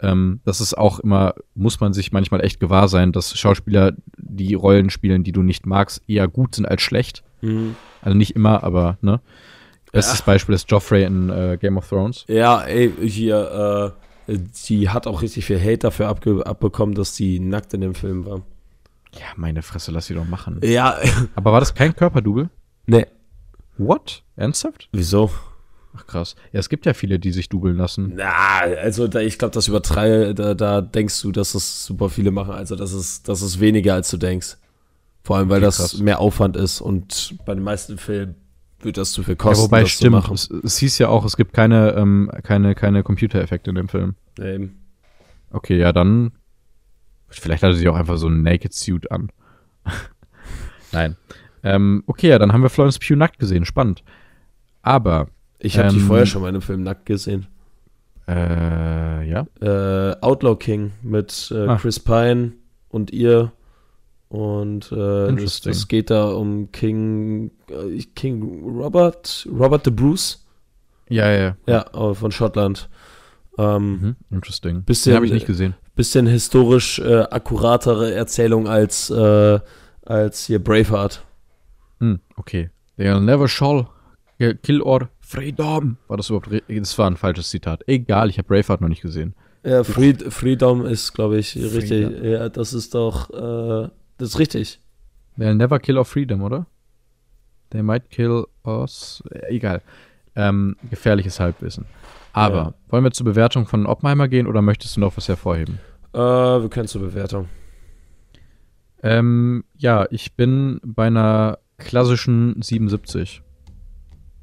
Ähm, das ist auch immer, muss man sich manchmal echt gewahr sein, dass Schauspieler, die Rollen spielen, die du nicht magst, eher gut sind als schlecht. Mhm. Also nicht immer, aber ne. Bestes Beispiel ist Joffrey in äh, Game of Thrones. Ja, ey, hier, äh, die hat auch richtig viel Hate dafür abge abbekommen, dass sie nackt in dem Film war. Ja, meine Fresse, lass sie doch machen. Ja, Aber war das kein Körperdouble? ne. What? Ernsthaft? Wieso? Ach krass. Ja, es gibt ja viele, die sich dubeln lassen. Na, also da, ich glaube, das übertreibe, da, da denkst du, dass das super viele machen. Also das ist, das ist weniger, als du denkst. Vor allem, weil Okay, das mehr Aufwand ist und bei den meisten Filmen wird das zu viel Ja, kosten. wobei das zu stimmt, machen. es, es hieß ja auch, es gibt keine, ähm, keine, keine Computereffekte in dem Film. Ja, eben. Okay, ja, dann. Vielleicht hatte sie auch einfach so einen Naked Suit an. [laughs] Nein. Ähm, okay, ja, dann haben wir Florence Pugh nackt gesehen. Spannend. Aber, Ich habe die Ähm, vorher schon mal in einem Film nackt gesehen. äh, ja. Äh, Outlaw King mit äh, Ah. Chris Pine und ihr. Und äh, Interesting. das geht da um King, äh, King Robert, Robert the Bruce. Ja, ja. Ja, äh, von Schottland. Ähm, Mhm. Interesting. Bisschen- Den habe ich nicht gesehen. bisschen historisch äh, akkuratere Erzählung als, äh, als hier Braveheart. Hm, okay. They'll never shall kill or freedom. War das überhaupt? Das war ein falsches Zitat. Egal, ich habe Braveheart noch nicht gesehen. Ja, Freed, Freedom ist, glaube ich, richtig. Freedom. Ja, das ist doch, äh, das ist richtig. They'll never kill or freedom, oder? They might kill us. Äh, Egal. Ähm, gefährliches Halbwissen. Aber Ja. wollen wir zur Bewertung von Oppenheimer gehen oder möchtest du noch was hervorheben? Äh, wir können zur Bewertung. Ähm, ja, ich bin bei einer klassischen 77.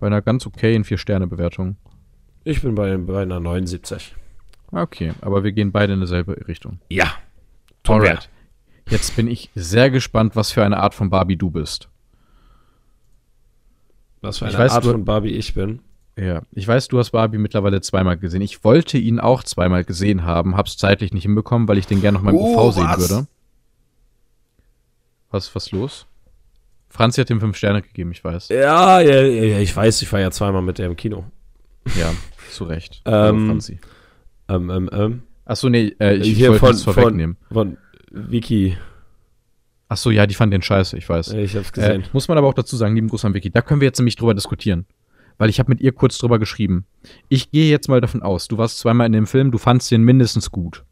Bei einer ganz okayen 4-Sterne-Bewertung. Ich bin bei, bei einer 79. Okay, aber wir gehen beide in dieselbe Richtung. Ja. Alright. Jetzt bin ich sehr gespannt, was für eine Art von Barbie du bist. Was für Ich eine weiß, Art du- von Barbie ich bin. Ja, ich weiß, du hast Barbie mittlerweile zweimal gesehen. Ich wollte ihn auch zweimal gesehen haben, hab's zeitlich nicht hinbekommen, weil ich den gerne noch mal im Oh, UV sehen was? würde. Was, was los? Franzi hat ihm fünf Sterne gegeben, ich weiß. Ja, ja, ja, ich weiß, ich war ja zweimal mit der im Kino. Ja, zu Recht. [laughs] Ähm, Franzi. Ähm, ähm, ähm. Achso, nee, äh, ich Hier wollte von- nichts vorwegnehmen. Von Vicky. Achso, ja, die fand den scheiße, ich weiß. Ich hab's Äh, gesehen. muss man aber auch dazu sagen, lieben Gruß an Vicky, da können wir jetzt nämlich drüber diskutieren. Weil ich habe mit ihr kurz drüber geschrieben. Ich gehe jetzt mal davon aus, du warst zweimal in dem Film, du fandst den mindestens gut.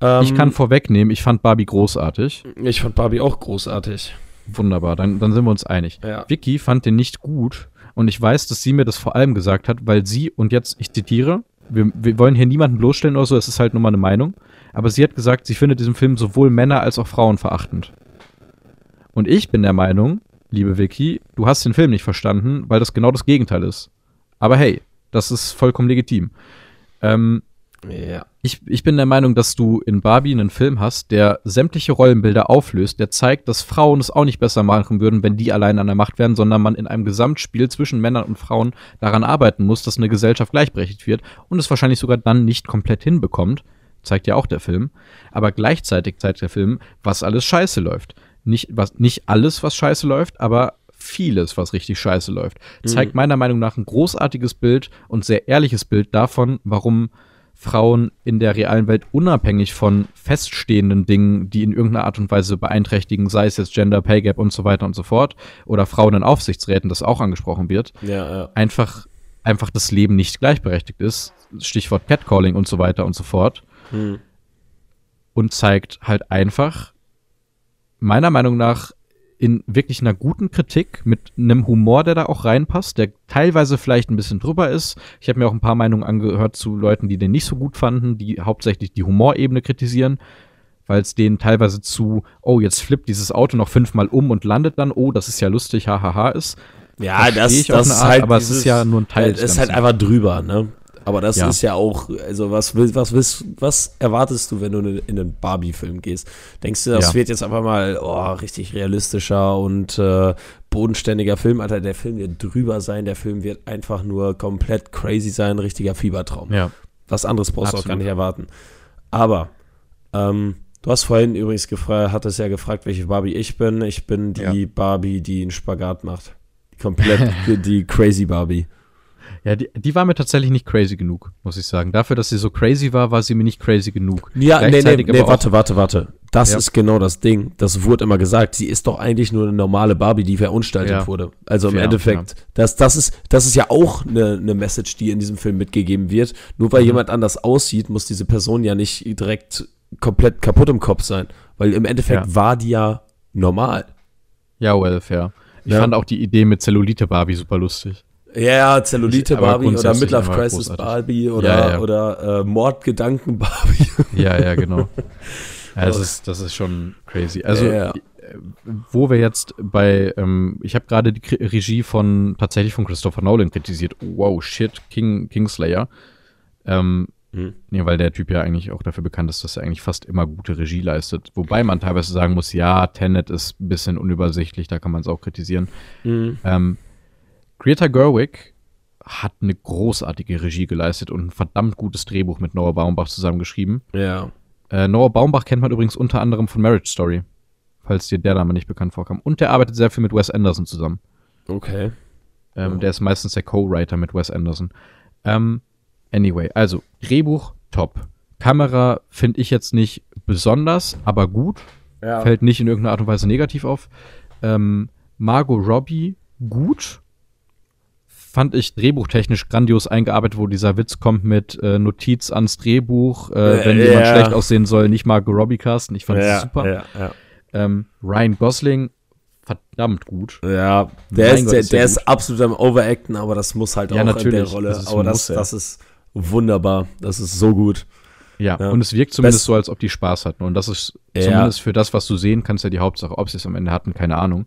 Ähm, ich kann vorwegnehmen, ich fand Barbie großartig. ich fand Barbie auch großartig. Wunderbar, dann, dann sind wir uns einig. Ja. Vicky fand den nicht gut und ich weiß, dass sie mir das vor allem gesagt hat, weil sie, und jetzt, ich zitiere, wir, wir wollen hier niemanden bloßstellen oder so, es ist halt nur mal eine Meinung, aber sie hat gesagt, sie findet diesen Film sowohl Männer als auch Frauen verachtend. Und ich bin der Meinung, liebe Vicky, du hast den Film nicht verstanden, weil das genau das Gegenteil ist. Aber hey, das ist vollkommen legitim. Ähm, Ja. ich, ich bin der Meinung, dass du in Barbie einen Film hast, der sämtliche Rollenbilder auflöst, der zeigt, dass Frauen es auch nicht besser machen würden, wenn die allein an der Macht wären, sondern man in einem Gesamtspiel zwischen Männern und Frauen daran arbeiten muss, dass eine Gesellschaft gleichberechtigt wird und es wahrscheinlich sogar dann nicht komplett hinbekommt. Zeigt ja auch der Film. Aber gleichzeitig zeigt der Film, was alles scheiße läuft. Nicht, was, nicht alles, was scheiße läuft, aber vieles, was richtig scheiße läuft. Zeigt meiner Meinung nach ein großartiges Bild und sehr ehrliches Bild davon, warum Frauen in der realen Welt unabhängig von feststehenden Dingen, die in irgendeiner Art und Weise beeinträchtigen, sei es jetzt Gender Pay Gap und so weiter und so fort, oder Frauen in Aufsichtsräten, das auch angesprochen wird, Ja, ja. einfach, einfach das Leben nicht gleichberechtigt ist. Stichwort Catcalling und so weiter und so fort. Hm. Und zeigt halt einfach, meiner Meinung nach, in wirklich einer guten Kritik mit einem Humor, der da auch reinpasst, der teilweise vielleicht ein bisschen drüber ist. Ich habe mir auch ein paar Meinungen angehört zu Leuten, die den nicht so gut fanden, die hauptsächlich die Humorebene kritisieren, weil es denen teilweise zu, oh, jetzt flippt dieses Auto noch fünfmal um und landet dann, oh, das ist ja lustig, hahaha ist. Ja, das, das eine ist Art, halt aber es ist ja nur ein Teil Es ist halt einfach drüber, ne? Aber das Ja. ist ja auch, also was willst, was willst, was erwartest du, wenn du in in einen Barbie-Film gehst? Denkst du, das Ja. wird jetzt einfach mal oh, richtig realistischer und äh, bodenständiger Film? Alter, der Film wird drüber sein, der Film wird einfach nur komplett crazy sein, ein richtiger Fiebertraum. Ja. Was anderes brauchst du auch gar Absolut. nicht erwarten. Aber ähm, Du hast vorhin übrigens gefragt, hattest ja gefragt, welche Barbie ich bin. Ich bin die Ja. Barbie, die einen Spagat macht. Komplett [laughs] die Crazy Barbie. Ja, die, die war mir tatsächlich nicht crazy genug, muss ich sagen. Dafür, dass sie so crazy war, war sie mir nicht crazy genug. Ja, nee, nee, nee, warte, warte, warte. Das Ja. ist genau das Ding. Das wurde immer gesagt. Sie ist doch eigentlich nur eine normale Barbie, die verunstaltet Ja. wurde. Also im Fair, Endeffekt, das, das, ist, das ist ja auch eine, eine Message, die in diesem Film mitgegeben wird. Nur Mhm. weil jemand anders aussieht, muss diese Person ja nicht direkt komplett kaputt im Kopf sein. Weil im Endeffekt Ja. war die ja normal. Ja, well, fair. Ich Ja. fand auch die Idee mit Zellulite Barbie super lustig. Ja, Zellulite Ich- Barbie oder Midlife Crisis. Barbie oder, Ja, ja. oder äh, Mordgedanken Barbie. [laughs] Ja, ja, genau. [laughs] ja, das, ist, das ist schon crazy. Also, Ja. äh, wo wir jetzt bei, ähm, ich habe gerade die Regie von, tatsächlich von Christopher Nolan kritisiert. Wow, shit, King, Kingslayer. Ähm, Mhm. nee, weil der Typ ja eigentlich auch dafür bekannt ist, dass er eigentlich fast immer gute Regie leistet. Wobei man teilweise sagen muss, ja, Tenet ist ein bisschen unübersichtlich, da kann man es auch kritisieren. Ähm, Greta Gerwig hat eine großartige Regie geleistet und ein verdammt gutes Drehbuch mit Noah Baumbach zusammengeschrieben. Ja. Äh, Noah Baumbach kennt man übrigens unter anderem von Marriage Story, falls dir der Name nicht bekannt vorkam. Und der arbeitet sehr viel mit Wes Anderson zusammen. Okay. Ähm, Oh. Der ist meistens der Co-Writer mit Wes Anderson. Ähm, anyway, also Drehbuch top. Kamera finde ich jetzt nicht besonders, aber gut. Ja. Fällt nicht in irgendeiner Art und Weise negativ auf. Ähm, Margot Robbie gut. Fand ich drehbuchtechnisch grandios eingearbeitet, wo dieser Witz kommt mit äh, Notiz ans Drehbuch, äh, wenn jemand ja. schlecht aussehen soll, nicht Margot Robbie casten. Ich fand ja, das super. Ja, ja. Ähm, Ryan Gosling, verdammt gut. Ja, der, Mein ist, Gott, der, ist der ist absolut am Overacten, aber das muss halt Ja, auch in der natürlich. Rolle. Das aber das, Muss, ja. das ist wunderbar. Das ist so gut. Ja, Ja. und es wirkt zumindest Best- so, als ob die Spaß hatten. Und das ist Ja. zumindest für das, was du sehen kannst, ja die Hauptsache. Ob sie es am Ende hatten, keine Ahnung.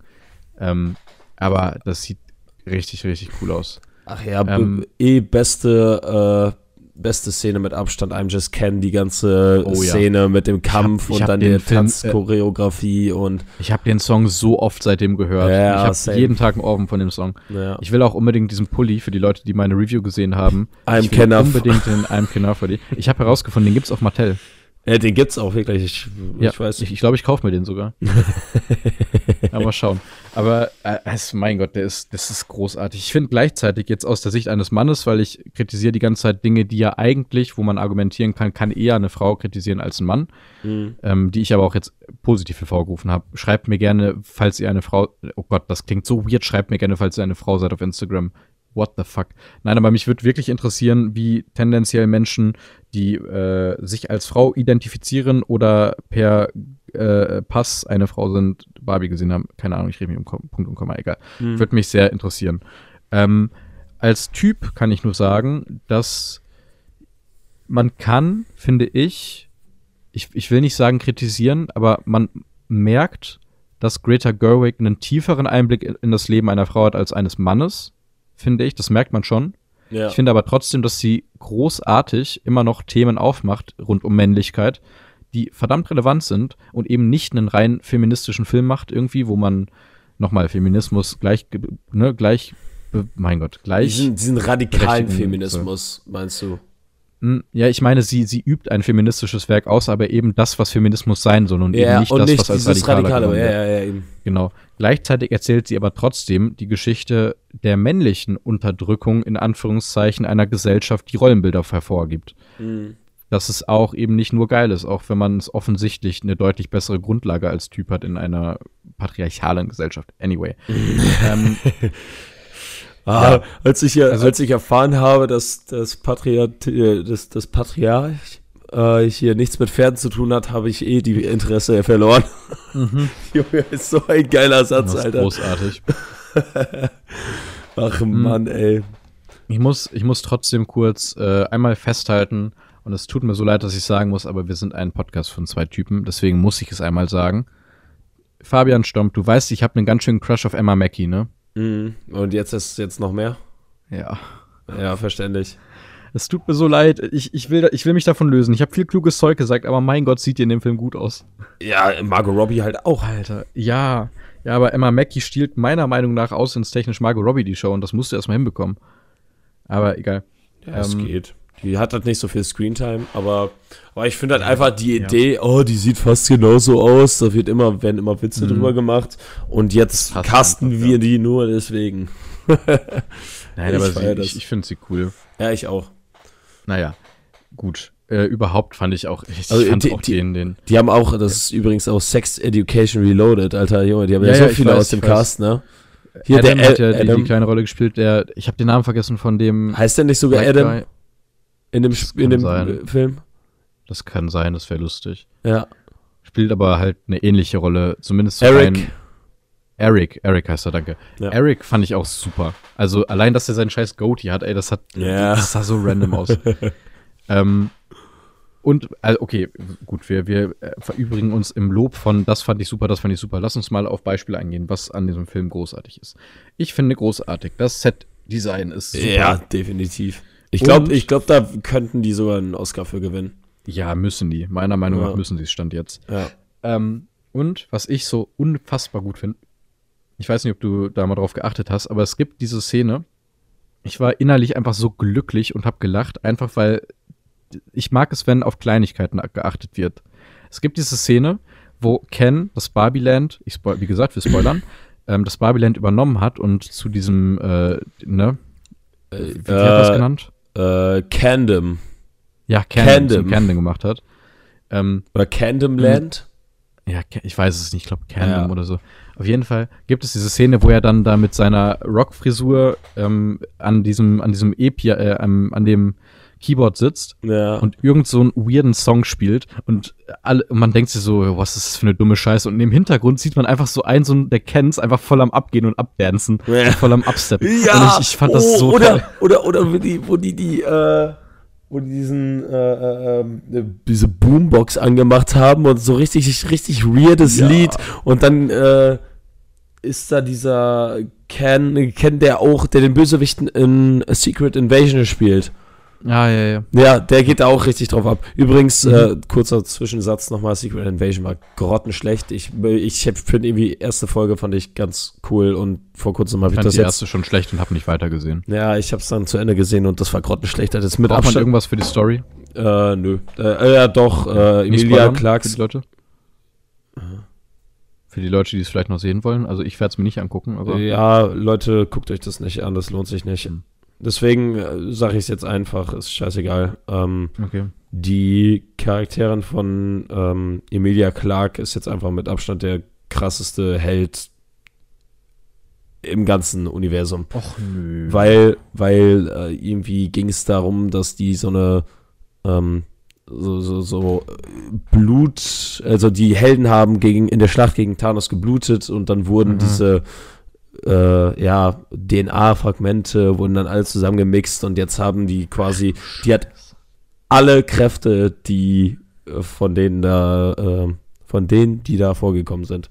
Ähm, aber das sieht richtig, richtig cool aus. Ach ja, Ähm, eh beste, äh, beste Szene mit Abstand. I'm Just Ken, die ganze Oh ja. Szene mit dem Kampf ich und hab dann den die Film, äh, Tanzchoreografie und Ich habe den Song so oft seitdem gehört. Ja, ich habe jeden Tag ein Ohrwurm von dem Song. ja. Ich will auch unbedingt diesen Pulli für die Leute, die meine Review gesehen haben. I'm ich will Kenaf. unbedingt den I'm Kenaf für die. Ich habe herausgefunden, den gibt's auf Mattel. Ja, den gibt's auch wirklich. Ich, Ja, ich weiß Ich, ich glaube, ich kaufe mir den sogar. [laughs] Aber mal schauen. Aber äh, mein Gott, der ist, das ist großartig. Ich finde gleichzeitig jetzt aus der Sicht eines Mannes, weil ich kritisiere die ganze Zeit Dinge, die ja eigentlich, wo man argumentieren kann, kann eher eine Frau kritisieren als ein Mann, Mhm. ähm, die ich aber auch jetzt positiv hervorgerufen habe. Schreibt mir gerne, falls ihr eine Frau, oh Gott, das klingt so weird, schreibt mir gerne, falls ihr eine Frau seid auf Instagram. What the fuck? Nein, aber mich würde wirklich interessieren, wie tendenziell Menschen, die äh, sich als Frau identifizieren oder per äh, Pass eine Frau sind, Barbie gesehen haben. Keine Ahnung, ich rede mich um Punkt und Komma, egal. Mhm. Würde mich sehr interessieren. Ähm, als Typ kann ich nur sagen, dass man kann, finde ich, ich, ich will nicht sagen kritisieren, aber man merkt, dass Greta Gerwig einen tieferen Einblick in- in das Leben einer Frau hat als eines Mannes, finde ich. Das merkt man schon. Ja. Ich finde aber trotzdem, dass sie großartig immer noch Themen aufmacht rund um Männlichkeit, die verdammt relevant sind und eben nicht einen rein feministischen Film macht, irgendwie, wo man nochmal Feminismus gleich, ne, gleich, mein Gott, gleich. diesen, diesen radikalen Feminismus, meinst du? Hm, Ja, ich meine, sie, sie übt ein feministisches Werk aus, aber eben das, was Feminismus sein soll und eben nicht und das, nicht was als radikaler Radikale. Ja, ja, ja, eben. Genau. Gleichzeitig erzählt sie aber trotzdem die Geschichte der männlichen Unterdrückung in Anführungszeichen einer Gesellschaft, die Rollenbilder hervorgibt. Mhm. Dass es auch eben nicht nur geil ist, auch wenn man es offensichtlich eine deutlich bessere Grundlage als Typ hat in einer patriarchalen Gesellschaft. Anyway. [laughs] ähm, Ah, Ja. als, ich, Also- als ich erfahren habe, dass das, Patriarch, äh, das, das Patriarch äh, hier nichts mit Pferden zu tun hat, habe ich eh die Interesse verloren. [laughs] Junge, ist so ein geiler Satz, das ist Alter. großartig. [laughs] Ach Mhm. Mann, ey. Ich muss, ich muss trotzdem kurz äh, einmal festhalten, und es tut mir so leid, dass ich sagen muss, aber wir sind ein Podcast von zwei Typen, deswegen muss ich es einmal sagen. Fabian Stomp, du weißt, ich habe einen ganz schönen Crush auf Emma Mackey, ne? Mhm. Und jetzt ist jetzt noch mehr? Ja. Ja, verständlich. Es tut mir so leid. Ich, ich, will, ich will mich davon lösen. Ich habe viel kluges Zeug gesagt, aber mein Gott, sieht die in dem Film gut aus. Ja, Margot Robbie halt auch. Alter, ja. Ja, aber Emma Mackey stiehlt meiner Meinung nach aussehens technisch Margot Robbie die Show und das musst du erstmal hinbekommen. Aber egal. Ja, es Ähm, geht. Die hat halt nicht so viel Screentime, aber, aber ich finde halt einfach die Idee, ja. oh, die sieht fast genauso aus, da wird immer, werden immer Witze mhm. drüber gemacht und jetzt casten wir ja. die nur deswegen. [laughs] Nein, ich aber sie, ich, ich finde sie cool. Ja, ich auch. Naja, gut. Äh, überhaupt fand ich auch, ich also, fand die, auch die, den, den. Die haben auch, das ist übrigens auch Sex Education Reloaded, Alter Junge, die haben ja, ja so viele weiß, aus dem Cast, ne? Hier Adam der hat ja Adam. Die, die, kleine Rolle gespielt, der, ich habe den Namen vergessen von dem. Heißt der nicht sogar Adam? Guy? In dem, in dem sein. Film? Das kann sein, das wäre lustig. Ja. Spielt aber halt eine ähnliche Rolle, zumindest Eric. Ein, Eric, Eric heißt er, danke. Ja. Eric fand ich auch super. Also allein, dass er seinen scheiß Goatee hat, ey, das hat, ja. das sah so random aus. [laughs] ähm, und, also okay, gut, wir, wir äh, verübrigen uns im Lob von, das fand ich super, das fand ich super. Lass uns mal auf Beispiele eingehen, was an diesem Film großartig ist. Ich finde großartig, das Set-Design ist super. Ja, definitiv. Ich glaube, ich glaub, da könnten die sogar einen Oscar für gewinnen. Ja, müssen die. Meiner Meinung ja. nach müssen sie es Stand jetzt. Ja. Ähm, und was ich so unfassbar gut finde, ich weiß nicht, ob du da mal drauf geachtet hast, aber es gibt diese Szene. Ich war innerlich einfach so glücklich und habe gelacht, einfach weil ich mag es, wenn auf Kleinigkeiten geachtet wird. Es gibt diese Szene, wo Ken das Barbieland, ich wie gesagt, wir spoilern, [clears throat] ähm, das Barbieland übernommen hat und zu diesem, äh, ne, äh, wie, wie äh, hat das genannt? Äh, Candom. Ja, Candom, Candom gemacht hat. Ähm, oder Candom Land? Ja, ich weiß es nicht, ich glaube Candom ja. oder so. Auf jeden Fall gibt es diese Szene, wo er dann da mit seiner Rockfrisur ähm, an diesem, an diesem EP, äh, an dem Keyboard sitzt ja. und irgend so einen weirden Song spielt und alle, man denkt sich so, was ist das für eine dumme Scheiße? Und im Hintergrund sieht man einfach so einen, so einen, der kennt's, einfach voll am Abgehen und Abdancen, ja. voll am Absteppen. [laughs] Ja, ich, ich fand oh, das so oder, toll. Oder, oder, wo die, wo die, die, äh, wo die diesen, äh, äh, ähm, diese Boombox angemacht haben und so richtig, richtig weirdes ja. Lied und dann, äh, ist da dieser Ken, Ken, der auch, der den Bösewichten in A Secret Invasion spielt. Ah, ja, ja. Ja, der geht da auch richtig drauf ab. Übrigens, mhm. äh, kurzer Zwischensatz nochmal, Secret Invasion war grottenschlecht. Ich, ich finde irgendwie, erste Folge fand ich ganz cool und vor kurzem habe ich, ich das die erste schon schlecht und habe nicht weitergesehen. Ja, ich habe es dann zu Ende gesehen und das war grottenschlecht. Das mit Braucht man irgendwas für die Story? Äh, nö. Äh, ja, doch, äh, Emilia Clarks. Für die Leute? Für die Leute, die es vielleicht noch sehen wollen. Also ich werde es mir nicht angucken. Aber ja, Leute, guckt euch das nicht an, das lohnt sich nicht. Mhm. Deswegen äh, sage ich es jetzt einfach, ist scheißegal. Ähm, okay. Die Charakterin von ähm, Emilia Clark ist jetzt einfach mit Abstand der krasseste Held im ganzen Universum. Och nö. Weil, weil äh, irgendwie ging es darum, dass die so eine ähm, so, so, so Blut, also die Helden haben gegen, in der Schlacht gegen Thanos geblutet und dann wurden mhm. diese äh, ja, DNA-Fragmente wurden dann alle zusammengemixt und jetzt haben die quasi, die hat alle Kräfte, die äh, von denen da, äh, von denen, die da vorgekommen sind.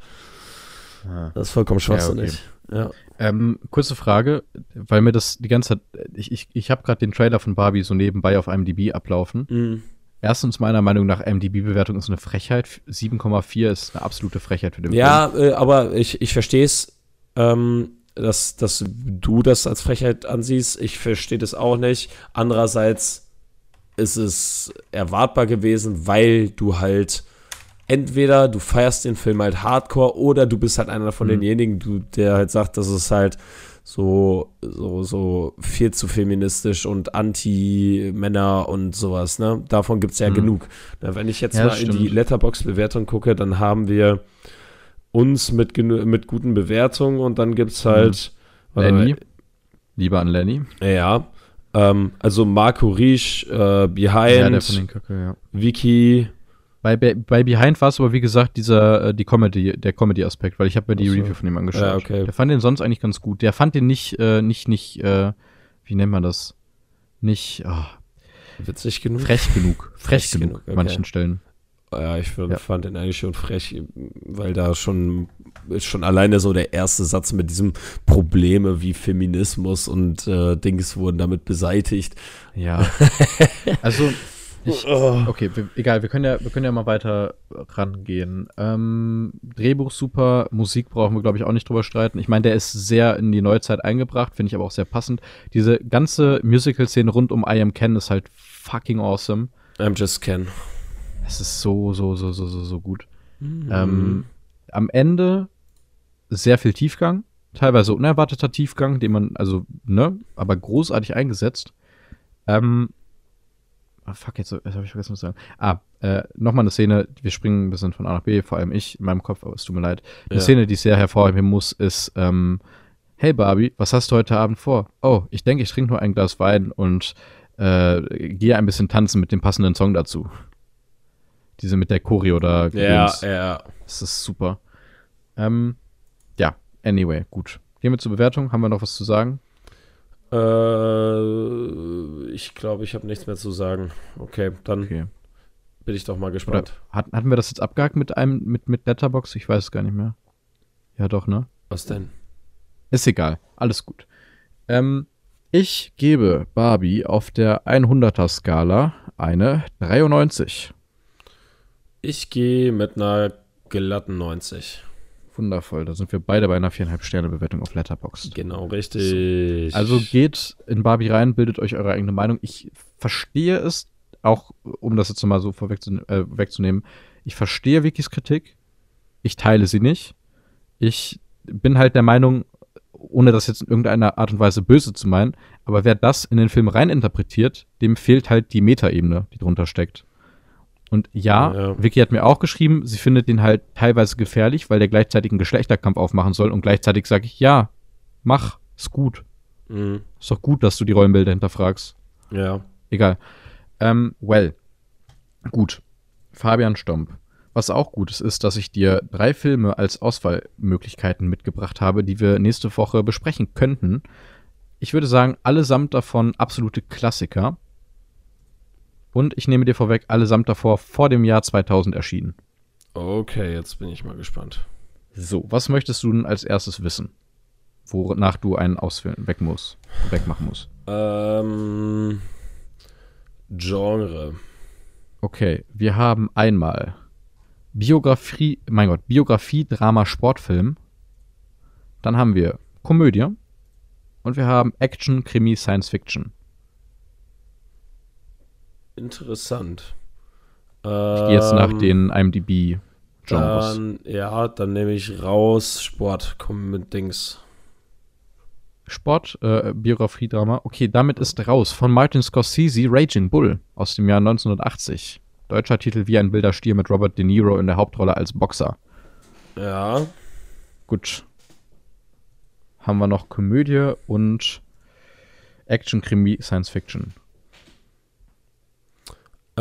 Ah. Das ist vollkommen schwachsinnig. Ja, okay. ja. Ähm, kurze Frage, weil mir das die ganze Zeit, ich, ich, ich habe gerade den Trailer von Barbie so nebenbei auf IMDb ablaufen. Mhm. Erstens, meiner Meinung nach, MDB-Bewertung ist eine Frechheit. 7,4 ist eine absolute Frechheit für den ja, Film. Ja, äh, aber ich, ich verstehe es ähm, dass, dass du das als Frechheit ansiehst. Ich verstehe das auch nicht. Andererseits ist es erwartbar gewesen, weil du halt entweder du feierst den Film halt hardcore oder du bist halt einer von mhm. denjenigen, du, der halt sagt, dass es halt so, so, so viel zu feministisch und anti-Männer und sowas, ne? Davon gibt es ja mhm. genug. Na, wenn ich jetzt ja, mal in die Letterbox-Bewertung gucke, dann haben wir uns mit, mit guten Bewertungen und dann gibt es halt. Mhm. Lenny. Lieber an Lenny. Ja. Ähm, also Marco Riesch, äh, Behind, ja, Köcke, ja. Vicky. Bei, bei Behind war es aber, wie gesagt, dieser, äh, die Comedy, der Comedy-Aspekt, weil ich habe mir die. Review von ihm angeschaut. Ja, okay. Der fand den sonst eigentlich ganz gut. Der fand den nicht, äh, nicht, nicht, äh, wie nennt man das? Nicht, oh, Witzig genug? Frech genug. Frech, frech genug, okay. manchen Stellen. Ja, ich find, ja. fand den eigentlich schon frech, weil da schon, schon alleine so der erste Satz mit diesem Probleme wie Feminismus und äh, Dings wurden damit beseitigt. Ja. [laughs] also, Ich, Oh. okay, wir, egal, wir können ja, wir können ja mal weiter rangehen. Ähm, Drehbuch super, Musik brauchen wir, glaube ich, auch nicht drüber streiten. Ich meine, der ist sehr in die Neuzeit eingebracht, finde ich aber auch sehr passend. Diese ganze Musical-Szene rund um I Am Ken ist halt fucking awesome. I'm just Ken. Es ist so, so, so, so, so, so gut. Ähm, am Ende sehr viel Tiefgang, teilweise unerwarteter Tiefgang, den man, also, ne, aber großartig eingesetzt. Ähm, ah, fuck, jetzt, jetzt habe ich vergessen was zu sagen. Ah, äh, nochmal eine Szene, wir springen ein bisschen von A nach B, vor allem ich in meinem Kopf, aber es tut mir leid. Eine Ja. Szene, die ich sehr hervorheben muss, ist, ähm, hey Barbie, was hast du heute Abend vor? Oh, ich denke, ich trinke nur ein Glas Wein und äh, gehe ein bisschen tanzen mit dem passenden Song dazu. Diese mit der Choreo da. Ja, ja. Das ist super. Ähm, ja, anyway, gut. Gehen wir zur Bewertung. Haben wir noch was zu sagen? Äh, ich glaube, ich habe nichts mehr zu sagen. Okay, dann Okay. bin ich doch mal Oder gespannt. hat, hatten wir das jetzt abgehakt mit einem, mit, mit Letterbox? Ich weiß es gar nicht mehr. Ja, doch, ne? Was denn? Ist egal. Alles gut. Ähm, ich gebe Barbie auf der 100er-Skala eine 93. Ich gehe mit einer glatten 90. Wundervoll. Da sind wir beide bei einer 4,5 Sterne Bewertung auf Letterboxd. Genau, richtig. Also geht in Barbie rein, bildet euch eure eigene Meinung. Ich verstehe es, auch um das jetzt mal so vorweg zu, äh, wegzunehmen, ich verstehe Wikis Kritik. Ich teile sie nicht. Ich bin halt der Meinung, ohne das jetzt in irgendeiner Art und Weise böse zu meinen, aber wer das in den Film reininterpretiert, dem fehlt halt die Metaebene, die drunter steckt. Und ja, Ja. Vicky hat mir auch geschrieben, sie findet den halt teilweise gefährlich, weil der gleichzeitig einen Geschlechterkampf aufmachen soll und gleichzeitig sage ich, ja, mach, ist gut. Mhm. Ist doch gut, dass du die Rollenbilder hinterfragst. Ja. Egal. Ähm, well. Gut. Fabian Stomp. Was auch gut ist, ist, dass ich dir drei Filme als Auswahlmöglichkeiten mitgebracht habe, die wir nächste Woche besprechen könnten. Ich würde sagen, allesamt davon absolute Klassiker. Und ich nehme dir vorweg, allesamt davor vor dem Jahr 2000 erschienen. Okay, jetzt bin ich mal gespannt. So, was möchtest du denn als erstes wissen? Wonach du einen auswählen, weg muss, wegmachen musst. Ähm, Genre. Okay, wir haben einmal Biografie, mein Gott, Biografie, Drama, Sportfilm. Dann haben wir Komödie. Und wir haben Action, Krimi, Science Fiction. Interessant. Ich gehe jetzt nach Ähm, den IMDb-Genres. Ja, dann nehme ich raus Sport. Komm mit Dings. Sport, äh, Biografie, Drama. Okay, damit ist raus. Von Martin Scorsese, Raging Bull aus dem Jahr 1980. Deutscher Titel Wie ein wilder Stier mit Robert De Niro in der Hauptrolle als Boxer. Ja. Gut. Haben wir noch Komödie und Action, Krimi, Science Fiction.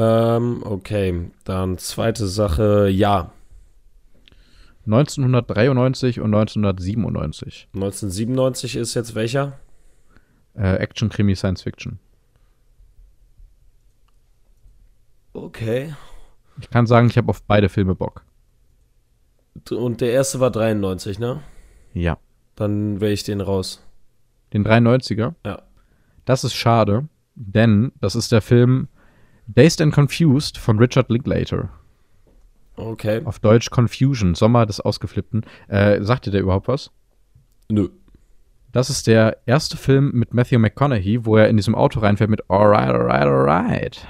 Ähm, okay. Dann zweite Sache, ja. 1993 und 1997. 1997 ist jetzt welcher? Äh, Action, Krimi, Science Fiction. Okay. Ich kann sagen, ich habe auf beide Filme Bock. Und der erste war 93, ne? Ja. Dann wähle ich den raus. Den 93er. Ja. Das ist schade, denn das ist der Film Dazed and Confused von Richard Linklater. Okay. Auf Deutsch Confusion, Sommer des Ausgeflippten. Äh, sagt dir der überhaupt was? Nö. Das ist der erste Film mit Matthew McConaughey, wo er in diesem Auto reinfährt mit Alright, alright, alright.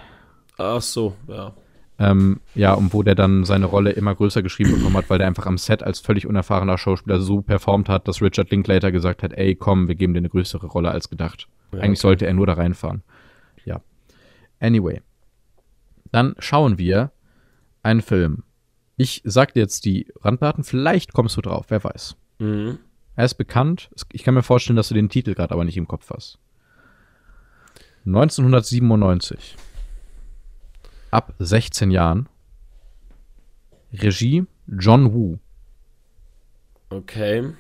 Ach so, ja. Ähm, ja, und wo der dann seine Rolle immer größer geschrieben bekommen hat, weil der einfach am Set als völlig unerfahrener Schauspieler so performt hat, dass Richard Linklater gesagt hat, ey, komm, wir geben dir eine größere Rolle als gedacht. Ja, Eigentlich okay. sollte er nur da reinfahren. Ja. Anyway. Dann schauen wir einen Film. Ich sag dir jetzt die Randdaten, vielleicht kommst du drauf, wer weiß. Mhm. Er ist bekannt. Ich kann mir vorstellen, dass du den Titel gerade aber nicht im Kopf hast. 1997. Ab 16 Jahren. Regie John Woo. Okay.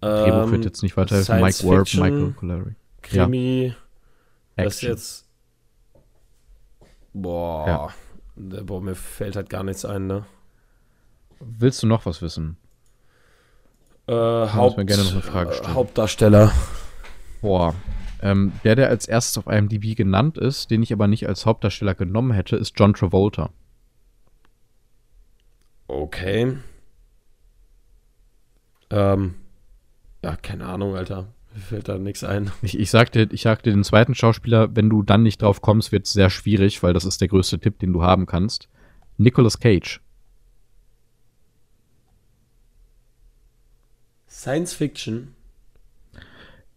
Drehbuch Ähm, wird jetzt nicht weiterhelfen. Science Mike Warp, Michael Collery. Krimi. Das Action. jetzt. Boah. Ja. Der- Boah, mir fällt halt gar nichts ein, ne? Willst du noch was wissen? Äh, Haupt, mal gerne noch eine Frage stellen. äh, Hauptdarsteller. Boah. Ähm, der, der als erstes auf IMDb genannt ist, den ich aber nicht als Hauptdarsteller genommen hätte, ist John Travolta. Okay. Ähm, ja, keine Ahnung, Alter. Mir fällt da nichts ein. Ich, ich sagte, ich sagte den zweiten Schauspieler, wenn du dann nicht drauf kommst, wird es sehr schwierig, weil das ist der größte Tipp, den du haben kannst. Nicolas Cage. Science Fiction.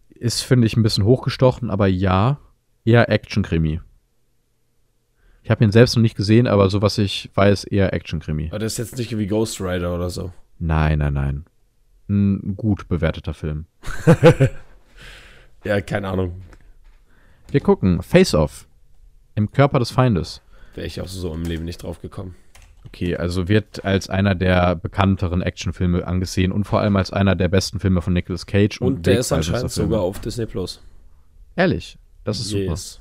Ist, finde ich, ein bisschen hochgestochen, aber ja, eher Action-Krimi. Ich habe ihn selbst noch nicht gesehen, aber so was ich weiß, eher Action-Krimi. Aber das ist jetzt nicht wie Ghost Rider oder so. Nein, nein, nein. Ein gut bewerteter Film. [laughs] Ja, keine Ahnung. Wir gucken Face Off. Im Körper des Feindes. Wäre ich auch so im Leben nicht drauf gekommen. Okay, also wird als einer der bekannteren Actionfilme angesehen und vor allem als einer der besten Filme von Nicolas Cage. Und, der ist anscheinend sogar auf Disney Plus. Ehrlich, das ist super. Yes.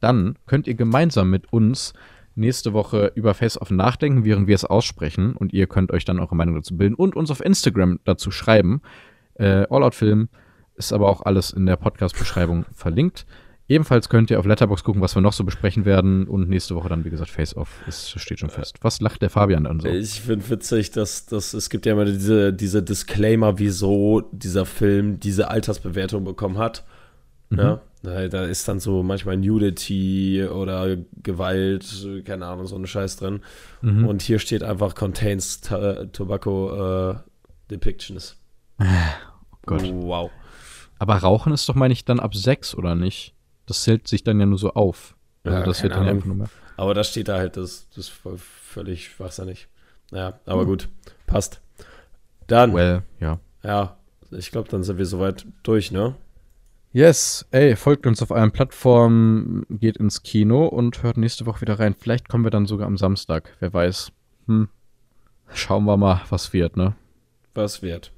Dann könnt ihr gemeinsam mit uns nächste Woche über Face Off nachdenken, während wir es aussprechen. Und ihr könnt euch dann eure Meinung dazu bilden und uns auf Instagram dazu schreiben. Äh, All Out Film ist aber auch alles in der Podcast-Beschreibung verlinkt. Ebenfalls könnt ihr auf Letterbox gucken, was wir noch so besprechen werden. Und nächste Woche dann, wie gesagt, Face Off. Das steht schon fest. Was lacht der Fabian dann so? Ich finde witzig, dass, dass es gibt ja immer diese, diese Disclaimer, wieso dieser Film diese Altersbewertung bekommen hat. Ja, da, da ist dann so manchmal Nudity oder Gewalt, keine Ahnung, so ein Scheiß drin. Mhm. Und hier steht einfach Contains ta Tobacco äh, Depictions. Oh Gott. Wow. Aber Rauchen ist doch, meine ich, dann ab sechs, oder nicht? Das zählt sich dann ja nur so auf. Also Ja, das wird dann einfach nur mehr. Aber da steht da halt, das, das ist völlig schwachsinnig. Naja, aber gut, passt. Dann, Well, ja. ja, ich glaube, dann sind wir soweit durch, ne? Yes, ey, folgt uns auf allen Plattformen, geht ins Kino und hört nächste Woche wieder rein. Vielleicht kommen wir dann sogar am Samstag, wer weiß. Hm. Schauen wir mal, was wird, ne? Was wird.